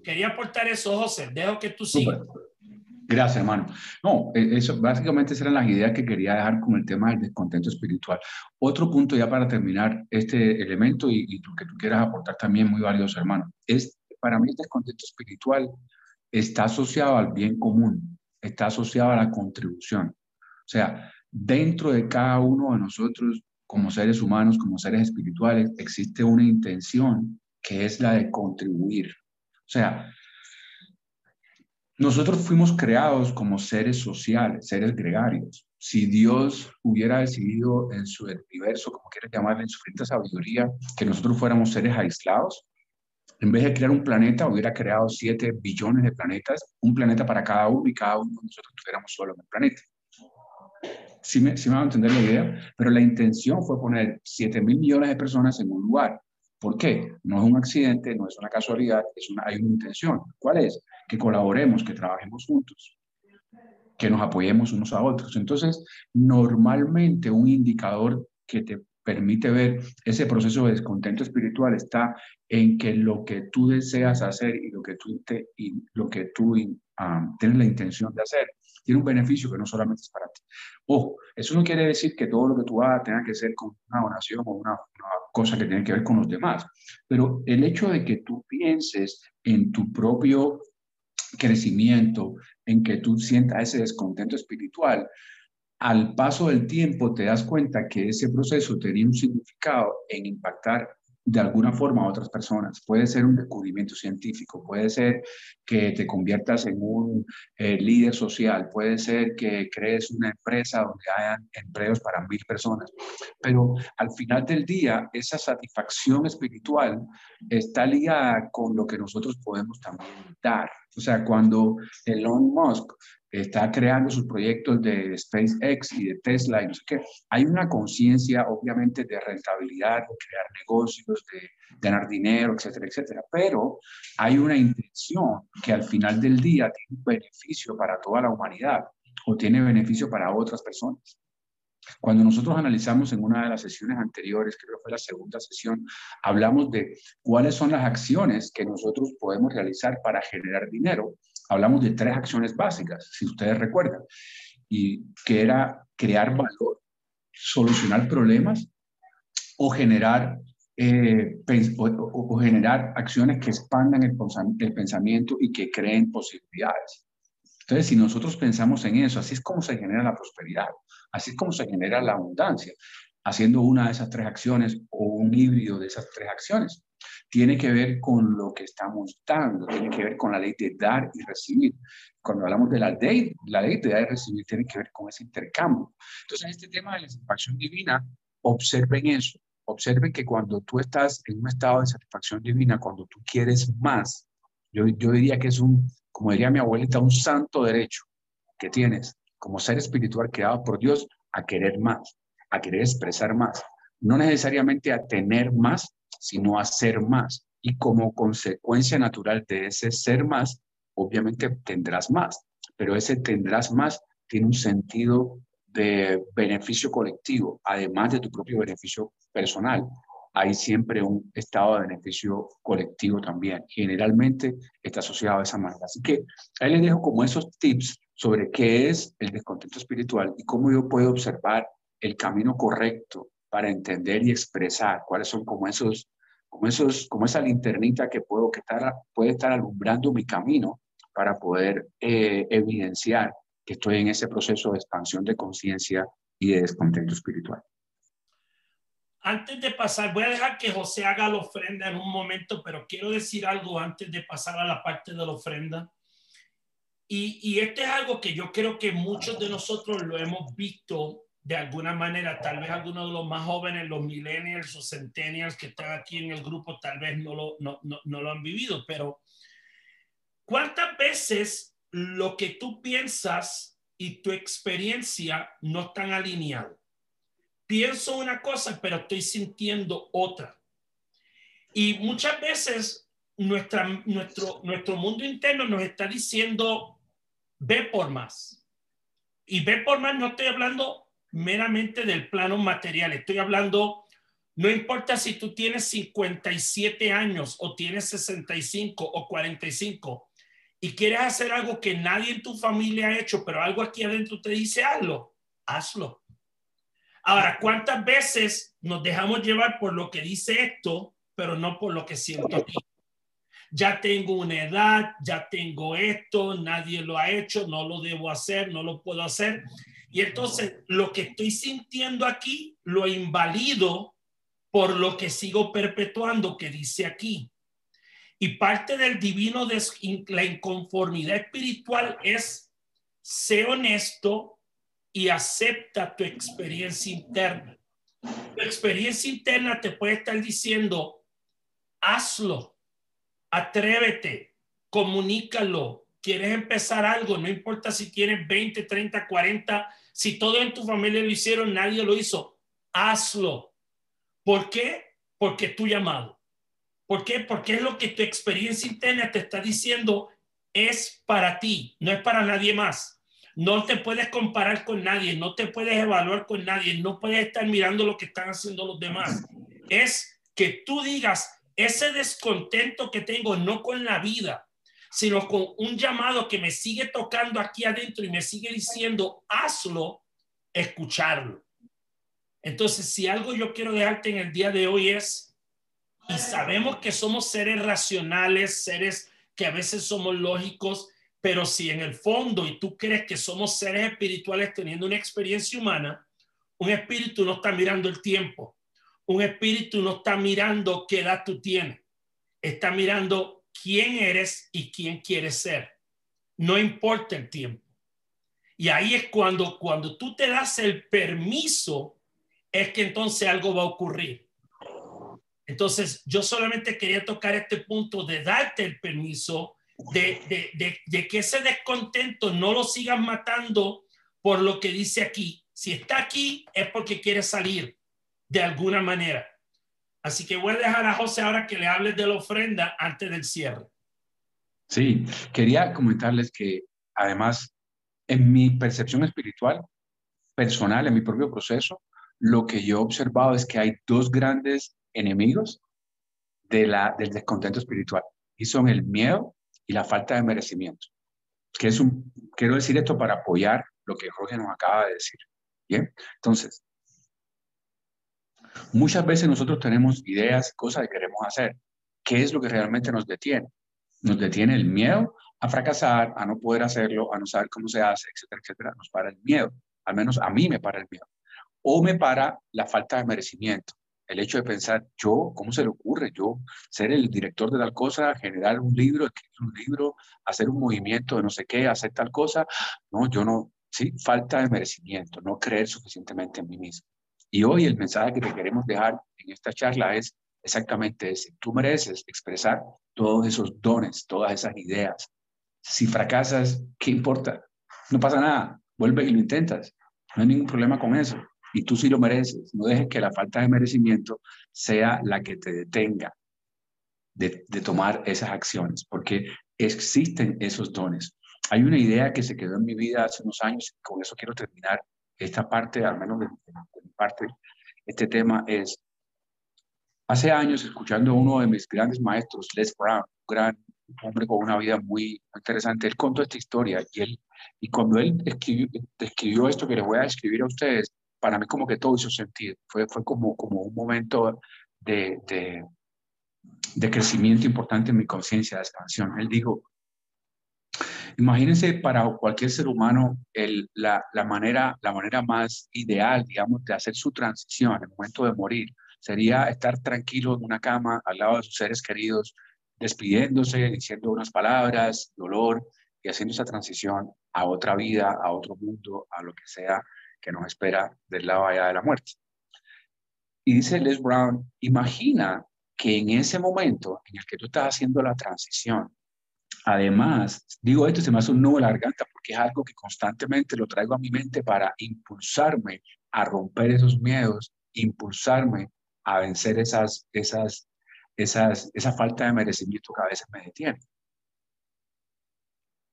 Quería aportar eso, José. Dejo que tú sigas. Gracias, hermano. No, e, eso, básicamente esas eran las ideas que quería dejar con el tema del descontento espiritual. Otro punto ya para terminar este elemento y, y lo que tú quieras aportar también muy valioso, hermano, es para mí el descontento espiritual está asociado al bien común, está asociado a la contribución. O sea, dentro de cada uno de nosotros como seres humanos, como seres espirituales, existe una intención que es la de contribuir. O sea, nosotros fuimos creados como seres sociales, seres gregarios. Si Dios hubiera decidido en su universo, como quiere llamarle, en su infinita sabiduría, que nosotros fuéramos seres aislados, en vez de crear un planeta, hubiera creado siete billones de planetas, un planeta para cada uno y cada uno de nosotros estuviéramos solo el planeta sí me, sí me va a entender la idea, pero la intención fue poner 7 mil millones de personas en un lugar. ¿Por qué? No es un accidente, no es una casualidad, es una, hay una intención. ¿Cuál es? Que colaboremos, que trabajemos juntos, que nos apoyemos unos a otros. Entonces, normalmente un indicador que te permite ver ese proceso de descontento espiritual está en que lo que tú deseas hacer y lo que tú, te, y lo que tú ah, tienes la intención de hacer tiene un beneficio que no solamente es para ti. Ojo, eso no quiere decir que todo lo que tú hagas tenga que ser con una oración o una, cosa que tiene que ver con los demás, pero el hecho de que tú pienses en tu propio crecimiento, en que tú sientas ese descontento espiritual, al paso del tiempo te das cuenta que ese proceso tenía un significado en impactar de alguna forma a otras personas. Puede ser un descubrimiento científico, puede ser que te conviertas en un eh, líder social, puede ser que crees una empresa donde hayan empleos para mil personas, pero al final del día esa satisfacción espiritual está ligada con lo que nosotros podemos también dar. O sea, cuando Elon Musk está creando sus proyectos de SpaceX y de Tesla y no sé qué. Hay una conciencia, obviamente, de rentabilidad, de crear negocios, de ganar dinero, etcétera, etcétera. Pero hay una intención que al final del día tiene un beneficio para toda la humanidad o tiene beneficio para otras personas. Cuando nosotros analizamos en una de las sesiones anteriores, creo que fue la segunda sesión, hablamos de cuáles son las acciones que nosotros podemos realizar para generar dinero hablamos de tres acciones básicas, si ustedes recuerdan, y que era crear valor, solucionar problemas o generar, eh, o, generar acciones que expandan el, el pensamiento y que creen posibilidades. Entonces, si nosotros pensamos en eso, así es como se genera la prosperidad, así es como se genera la abundancia, haciendo una de esas tres acciones o un híbrido de esas tres acciones tiene que ver con lo que estamos dando, tiene que ver con la ley de dar y recibir. Cuando hablamos de la ley, la ley de dar y recibir tiene que ver con ese intercambio. Entonces, en este tema de la satisfacción divina, observen eso. Observen que cuando tú estás en un estado de satisfacción divina, cuando tú quieres más, yo, yo diría que es un, como diría mi abuelita, un santo derecho que tienes como ser espiritual creado por Dios a querer más, a querer expresar más. No necesariamente a tener más, sino a ser más. Y como consecuencia natural de ese ser más, obviamente tendrás más, pero ese tendrás más tiene un sentido de beneficio colectivo, además de tu propio beneficio personal. Hay siempre un estado de beneficio colectivo también. Generalmente está asociado a esa manera. Así que ahí les dejo como esos tips sobre qué es el descontento espiritual y cómo yo puedo observar el camino correcto para entender y expresar cuáles son como esos, como esos, como esa linternita que puedo que estar, puede estar alumbrando mi camino para poder eh, evidenciar que estoy en ese proceso de expansión de conciencia y de descontento espiritual. Antes de pasar, voy a dejar que José haga la ofrenda en un momento, pero quiero decir algo antes de pasar a la parte de la ofrenda. Y, y este es algo que yo creo que muchos de nosotros lo hemos visto de alguna manera, tal vez algunos de los más jóvenes, los millennials o centennials que están aquí en el grupo, tal vez no lo, no, no, no lo han vivido, pero ¿cuántas veces lo que tú piensas y tu experiencia no están alineados? Pienso una cosa, pero estoy sintiendo otra. Y muchas veces nuestra, nuestro, nuestro mundo interno nos está diciendo, ve por más. Y ve por más, no estoy hablando meramente del plano material. Estoy hablando, no importa si tú tienes 57 años o tienes 65 o 45 y quieres hacer algo que nadie en tu familia ha hecho, pero algo aquí adentro te dice hazlo, hazlo. Ahora, ¿cuántas veces nos dejamos llevar por lo que dice esto, pero no por lo que siento aquí? Ya tengo una edad, ya tengo esto, nadie lo ha hecho, no lo debo hacer, no lo puedo hacer. Y entonces lo que estoy sintiendo aquí lo invalido por lo que sigo perpetuando que dice aquí. Y parte del divino la inconformidad espiritual es sé honesto y acepta tu experiencia interna. Tu experiencia interna te puede estar diciendo, hazlo, atrévete, comunícalo, quieres empezar algo, no importa si tienes 20, 30, 40, si todo en tu familia lo hicieron, nadie lo hizo, hazlo. ¿Por qué? Porque tu llamado. ¿Por qué? Porque es lo que tu experiencia interna te está diciendo es para ti, no es para nadie más. No te puedes comparar con nadie, no te puedes evaluar con nadie, no puedes estar mirando lo que están haciendo los demás. Es que tú digas, ese descontento que tengo, no con la vida, sino con un llamado que me sigue tocando aquí adentro y me sigue diciendo, hazlo, escucharlo. Entonces, si algo yo quiero dejarte en el día de hoy es, y sabemos que somos seres racionales, seres que a veces somos lógicos, pero si en el fondo y tú crees que somos seres espirituales teniendo una experiencia humana, un espíritu no está mirando el tiempo, un espíritu no está mirando qué edad tú tienes, está mirando quién eres y quién quieres ser. No importa el tiempo. Y ahí es cuando, cuando tú te das el permiso, es que entonces algo va a ocurrir. Entonces, yo solamente quería tocar este punto de darte el permiso de, de, de, que ese descontento no lo sigan matando por lo que dice aquí. Si está aquí es porque quiere salir de alguna manera. Así que voy a dejar a José ahora que le hables de la ofrenda antes del cierre. Sí, quería comentarles que además en mi percepción espiritual, personal, en mi propio proceso, lo que yo he observado es que hay dos grandes enemigos de la, del descontento espiritual y son el miedo y la falta de merecimiento. Que es un, quiero decir esto para apoyar lo que Jorge nos acaba de decir. Bien, entonces, muchas veces nosotros tenemos ideas, cosas que queremos hacer. ¿Qué es lo que realmente nos detiene? Nos detiene el miedo a fracasar, a no poder hacerlo, a no saber cómo se hace, etcétera, etcétera. Nos para el miedo. Al menos a mí me para el miedo. O me para la falta de merecimiento el hecho de pensar, yo, ¿cómo se le ocurre? Yo ser el director de tal cosa, generar un libro, escribir un libro, hacer un movimiento de no sé qué, hacer tal cosa. No, yo no, sí, falta de merecimiento, no creer suficientemente en mí mismo. Y hoy el mensaje que te queremos dejar en esta charla es exactamente ese. Tú mereces expresar todos esos dones, todas esas ideas. Si fracasas, ¿qué importa? No pasa nada, vuelve y lo intentas. No hay ningún problema con eso y tú sí lo mereces. No dejes que la falta de merecimiento sea la que te detenga de, de tomar esas acciones, porque existen esos dones. Hay una idea que se quedó en mi vida hace unos años, y con eso quiero terminar esta parte, al menos de, mi parte, este tema es, hace años, escuchando a uno de mis grandes maestros, Les Brown, un gran hombre con una vida muy interesante, él contó esta historia y él, y cuando él escribió, escribió esto que les voy a escribir a ustedes, para mí como que todo hizo sentido. Fue, fue como, como un momento de, de, de crecimiento importante en mi conciencia, de expansión. Él dijo, imagínense para cualquier ser humano la, la, manera, la manera más ideal, digamos, de hacer su transición en el momento de morir. Sería estar tranquilo en una cama al lado de sus seres queridos, despidiéndose, diciendo unas palabras, dolor, y haciendo esa transición a otra vida, a otro mundo, a lo que sea que nos espera del lado allá de la muerte. Y dice Les Brown, imagina que en ese momento en el que tú estás haciendo la transición, además, digo esto, se me hace un nudo en la garganta porque es algo que constantemente lo traigo a mi mente para impulsarme a romper esos miedos, impulsarme a vencer esas, esas, esas, esa falta de merecimiento que a veces me detiene.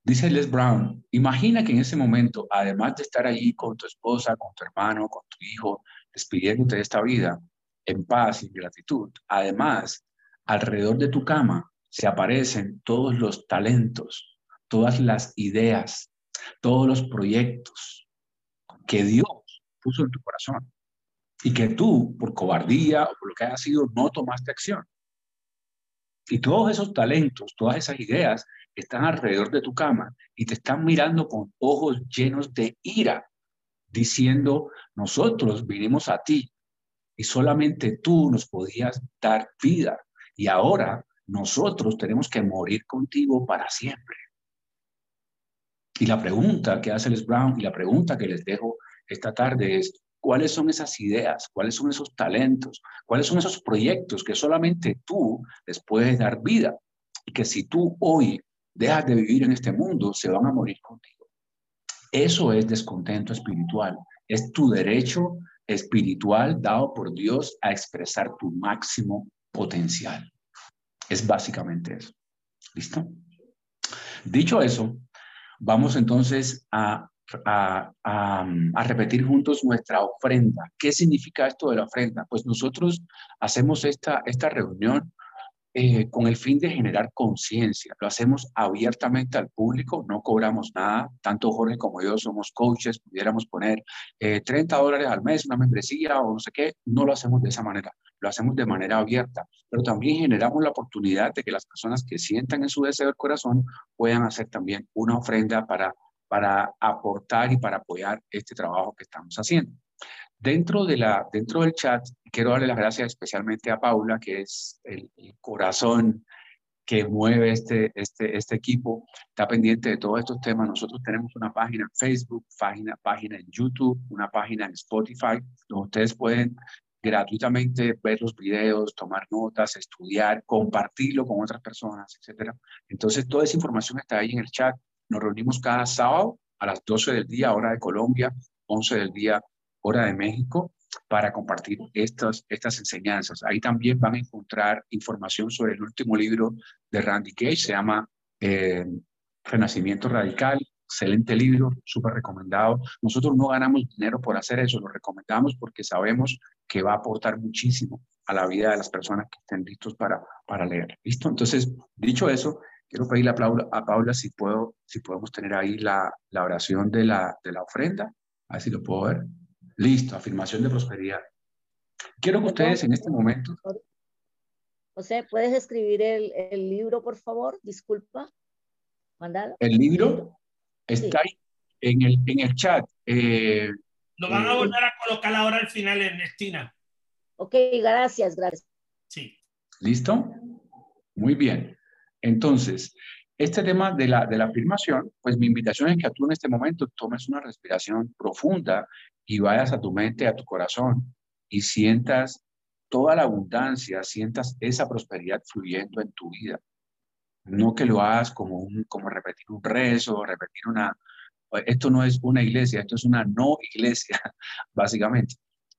Dice Les Brown, imagina que en ese momento, además de estar allí con tu esposa, con tu hermano, con tu hijo, despidiéndote de esta vida en paz y gratitud, además, alrededor de tu cama se aparecen todos los talentos, todas las ideas, todos los proyectos que Dios puso en tu corazón y que tú, por cobardía o por lo que haya sido, no tomaste acción. Y todos esos talentos, todas esas ideas están alrededor de tu cama y te están mirando con ojos llenos de ira, diciendo, nosotros vinimos a ti y solamente tú nos podías dar vida y ahora nosotros tenemos que morir contigo para siempre. Y la pregunta que hace Les Brown y la pregunta que les dejo esta tarde es, ¿cuáles son esas ideas? ¿Cuáles son esos talentos? ¿Cuáles son esos proyectos que solamente tú les puedes dar vida? Y que si tú hoy dejas de vivir en este mundo, se van a morir contigo. Eso es descontento espiritual. Es tu derecho espiritual dado por Dios a expresar tu máximo potencial. Es básicamente eso. ¿Listo? Dicho eso, vamos entonces a, repetir juntos nuestra ofrenda. ¿Qué significa esto de la ofrenda? Pues nosotros hacemos esta, esta reunión eh, con el fin de generar conciencia. Lo hacemos abiertamente al público, no cobramos nada. Tanto Jorge como yo somos coaches, pudiéramos poner 30 eh, dólares al mes, una membresía o no sé qué. No lo hacemos de esa manera, lo hacemos de manera abierta. Pero también generamos la oportunidad de que las personas que sientan en su deseo del corazón puedan hacer también una ofrenda para, para aportar y para apoyar este trabajo que estamos haciendo. Dentro, de la, dentro del chat, quiero darle las gracias especialmente a Paula, que es el, corazón que mueve este, este, este equipo, está pendiente de todos estos temas. Nosotros tenemos una página en Facebook, página, página en YouTube, una página en Spotify, donde ustedes pueden gratuitamente ver los videos, tomar notas, estudiar, compartirlo con otras personas, etc. Entonces, toda esa información está ahí en el chat. Nos reunimos cada sábado a las 12 del día, hora de Colombia, 11 del día, hora de México, para compartir estas, estas enseñanzas. Ahí también van a encontrar información sobre el último libro de Randy Cage, se llama eh, Renacimiento Radical, excelente libro, súper recomendado. Nosotros no ganamos dinero por hacer eso, lo recomendamos porque sabemos que va a aportar muchísimo a la vida de las personas que estén listos para, para leer. ¿Listo? Entonces, dicho eso, quiero pedirle a Paula, a Paula si, puedo, si podemos tener ahí la, la oración de la, de la ofrenda. A ver si lo puedo ver. Listo, afirmación de prosperidad. Quiero que ustedes en este momento... José, ¿puedes escribir el, el libro, por favor? Disculpa. Mandalo. El libro está ahí en el, en el chat. Eh, Lo van a volver a colocar ahora al final, Ernestina. Ok, gracias, gracias. Sí. ¿Listo? Muy bien. Entonces, este tema de la, de la afirmación, pues mi invitación es que tú en este momento tomes una respiración profunda y vayas a tu mente, a tu corazón y sientas toda la abundancia, sientas esa prosperidad fluyendo en tu vida. No que lo hagas como, un, como repetir un rezo, repetir una... Esto no es una iglesia, esto es una no iglesia, básicamente.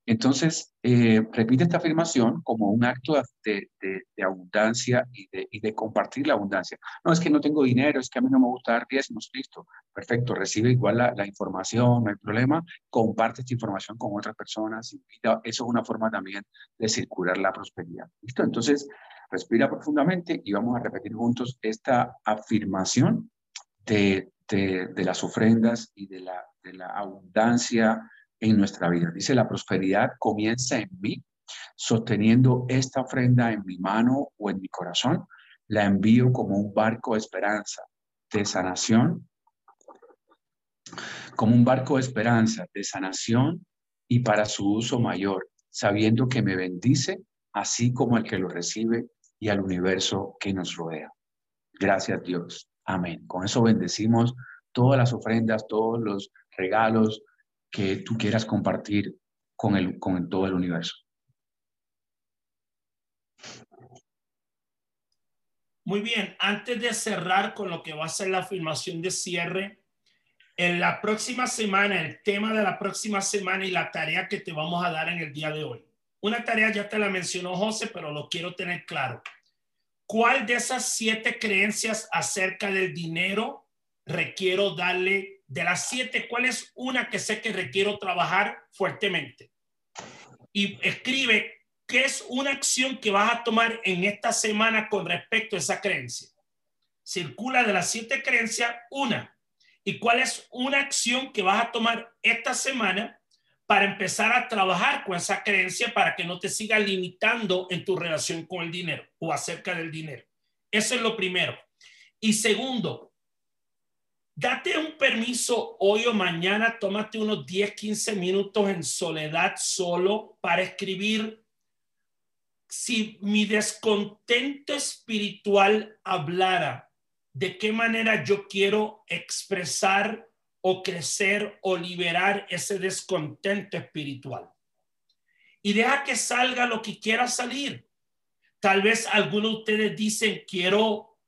Entonces, eh, repite esta afirmación como un acto de, de, abundancia y de, y de, compartir la abundancia. No es que no tengo dinero, es que a mí no me gusta dar diezmos, listo, perfecto, recibe igual la, la, información, no hay problema, comparte esta información con otras personas, invita, eso es una forma también de circular la prosperidad, listo. Entonces, respira profundamente y vamos a repetir juntos esta afirmación de, de las ofrendas y de la, de la abundancia en nuestra vida. Dice, la prosperidad comienza en mí, sosteniendo esta ofrenda en mi mano o en mi corazón, la envío como un barco de esperanza, de sanación, como un barco de esperanza, de sanación y para su uso mayor, sabiendo que me bendice, así como el que lo recibe y al universo que nos rodea. Gracias Dios. Amén. Con eso bendecimos todas las ofrendas, todos los regalos, que tú quieras compartir con, el, con todo el universo. Muy bien, antes de cerrar con lo que va a ser la afirmación de cierre, en la próxima semana, el tema de la próxima semana y la tarea que te vamos a dar en el día de hoy. Una tarea ya te la mencionó José, pero lo quiero tener claro. ¿Cuál de esas siete creencias acerca del dinero requiero darle de las siete, ¿cuál es una que sé que requiero trabajar fuertemente? Y escribe qué es una acción que vas a tomar en esta semana con respecto a esa creencia. Circula de las siete creencias una. ¿Y cuál es una acción que vas a tomar esta semana para empezar a trabajar con esa creencia para que no te siga limitando en tu relación con el dinero o acerca del dinero? Eso es lo primero. Y segundo, Date un permiso hoy o mañana, tómate unos 10, 15 minutos en soledad solo para escribir si mi descontento espiritual hablara, de qué manera yo quiero expresar o crecer o liberar ese descontento espiritual. Y deja que salga lo que quiera salir. Tal vez algunos de ustedes dicen, quiero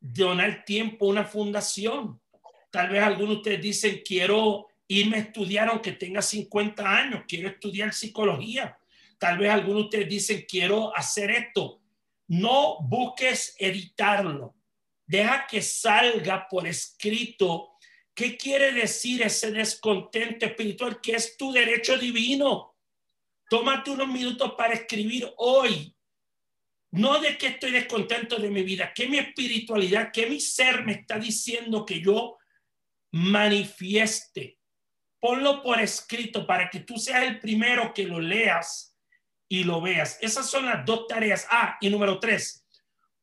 donar tiempo a una fundación Tal vez algunos de ustedes dicen, quiero irme a estudiar aunque tenga 50 años, quiero estudiar psicología. Tal vez algunos de ustedes dicen, quiero hacer esto. No busques editarlo. Deja que salga por escrito qué quiere decir ese descontento espiritual, que es tu derecho divino. Tómate unos minutos para escribir hoy. No de que estoy descontento de mi vida, que mi espiritualidad, que mi ser me está diciendo que yo manifieste. Ponlo por escrito para que tú seas el primero que lo leas y lo veas. Esas son las dos tareas. Ah, y número tres,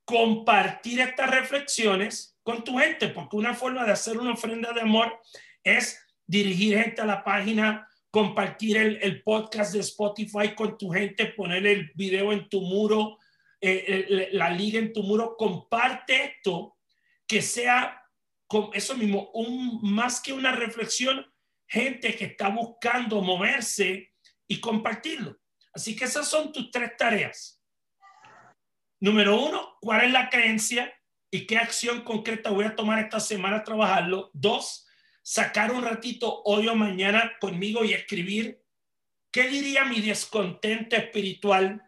compartir estas reflexiones con tu gente, porque una forma de hacer una ofrenda de amor es dirigir gente a la página, compartir el, podcast de Spotify con tu gente, poner el video en tu muro, eh, la liga en tu muro. Comparte esto que sea eso mismo, un, más que una reflexión, gente que está buscando moverse y compartirlo. Así que esas son tus tres tareas. Número uno, ¿cuál es la creencia y qué acción concreta voy a tomar esta semana a trabajarlo? Dos, sacar un ratito hoy o mañana conmigo y escribir qué diría mi descontento espiritual.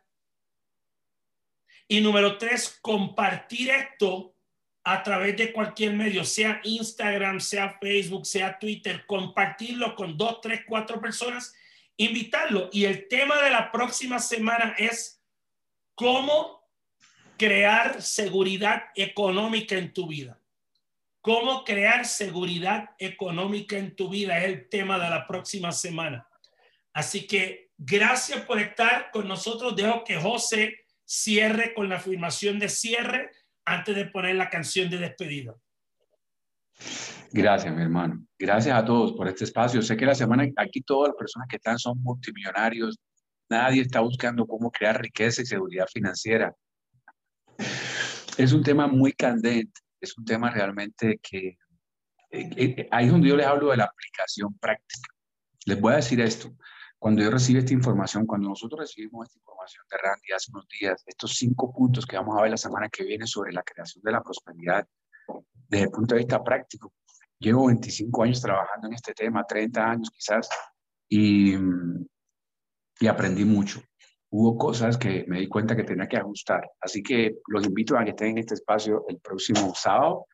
Y número tres, compartir esto a través de cualquier medio, sea Instagram, sea Facebook, sea Twitter, compartirlo con dos, tres, cuatro personas, invitarlo. Y el tema de la próxima semana es cómo crear seguridad económica en tu vida. Cómo crear seguridad económica en tu vida es el tema de la próxima semana. Así que gracias por estar con nosotros. Dejo que José cierre con la afirmación de cierre antes de poner la canción de despedida. Gracias, mi hermano. Gracias a todos por este espacio. Sé que la semana aquí todas las personas que están son multimillonarios. Nadie está buscando cómo crear riqueza y seguridad financiera. Es un tema muy candente. Es un tema realmente que eh, eh, ahí es donde yo les hablo de la aplicación práctica. Les voy a decir esto. Cuando yo recibí esta información, cuando nosotros recibimos esta información de Randy hace unos días, estos cinco puntos que vamos a ver la semana que viene sobre la creación de la prosperidad, desde el punto de vista práctico, llevo 25 años trabajando en este tema, 30 años quizás, y, y aprendí mucho. Hubo cosas que me di cuenta que tenía que ajustar. Así que los invito a que estén en este espacio el próximo sábado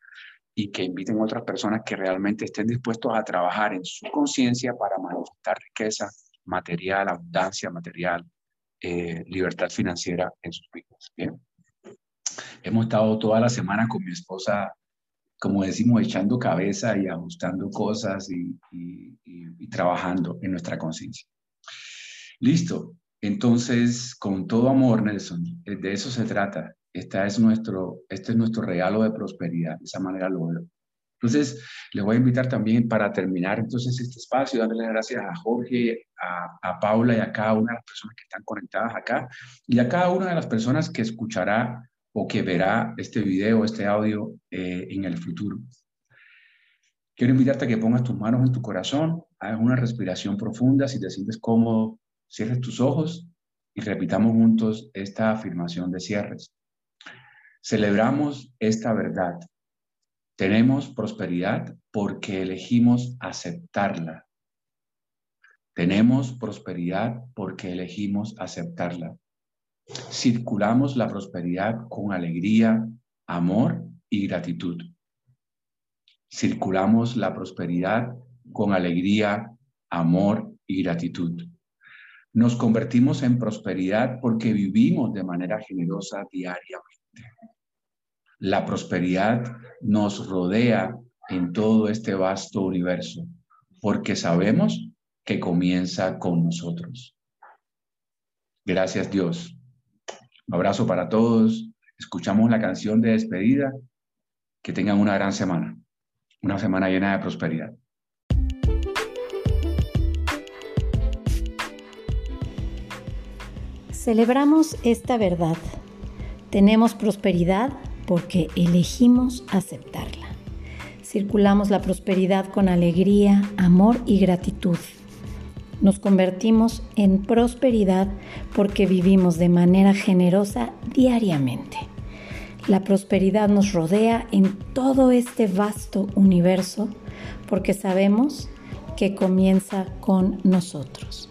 y que inviten otras personas que realmente estén dispuestos a trabajar en su conciencia para manifestar riqueza, material, abundancia material, eh, libertad financiera en sus vidas. Bien. Hemos estado toda la semana con mi esposa, como decimos, echando cabeza y ajustando cosas y, y trabajando en nuestra conciencia. Listo. Entonces, con todo amor, Nelson, eh, de eso se trata. Esta es nuestro, este es nuestro regalo de prosperidad. De esa manera lo veo. Entonces, les voy a invitar también para terminar entonces este espacio, darle gracias a Jorge, a, Paula y a cada una de las personas que están conectadas acá y a cada una de las personas que escuchará o que verá este video, este audio eh, en el futuro. Quiero invitarte a que pongas tus manos en tu corazón, hagas una respiración profunda, si te sientes cómodo, cierres tus ojos y repitamos juntos esta afirmación de cierres. Celebramos esta verdad tenemos prosperidad porque elegimos aceptarla. Tenemos prosperidad porque elegimos aceptarla. Circulamos la prosperidad con alegría, amor y gratitud. Circulamos la prosperidad con alegría, amor y gratitud. Nos convertimos en prosperidad porque vivimos de manera generosa diariamente. La prosperidad nos rodea en todo este vasto universo, porque sabemos que comienza con nosotros. Gracias Dios. Un abrazo para todos. Escuchamos la canción de despedida. Que tengan una gran semana, una semana llena de prosperidad. Celebramos esta verdad. Tenemos prosperidad porque elegimos aceptarla. Circulamos la prosperidad con alegría, amor y gratitud. Nos convertimos en prosperidad porque vivimos de manera generosa diariamente. La prosperidad nos rodea en todo este vasto universo porque sabemos que comienza con nosotros.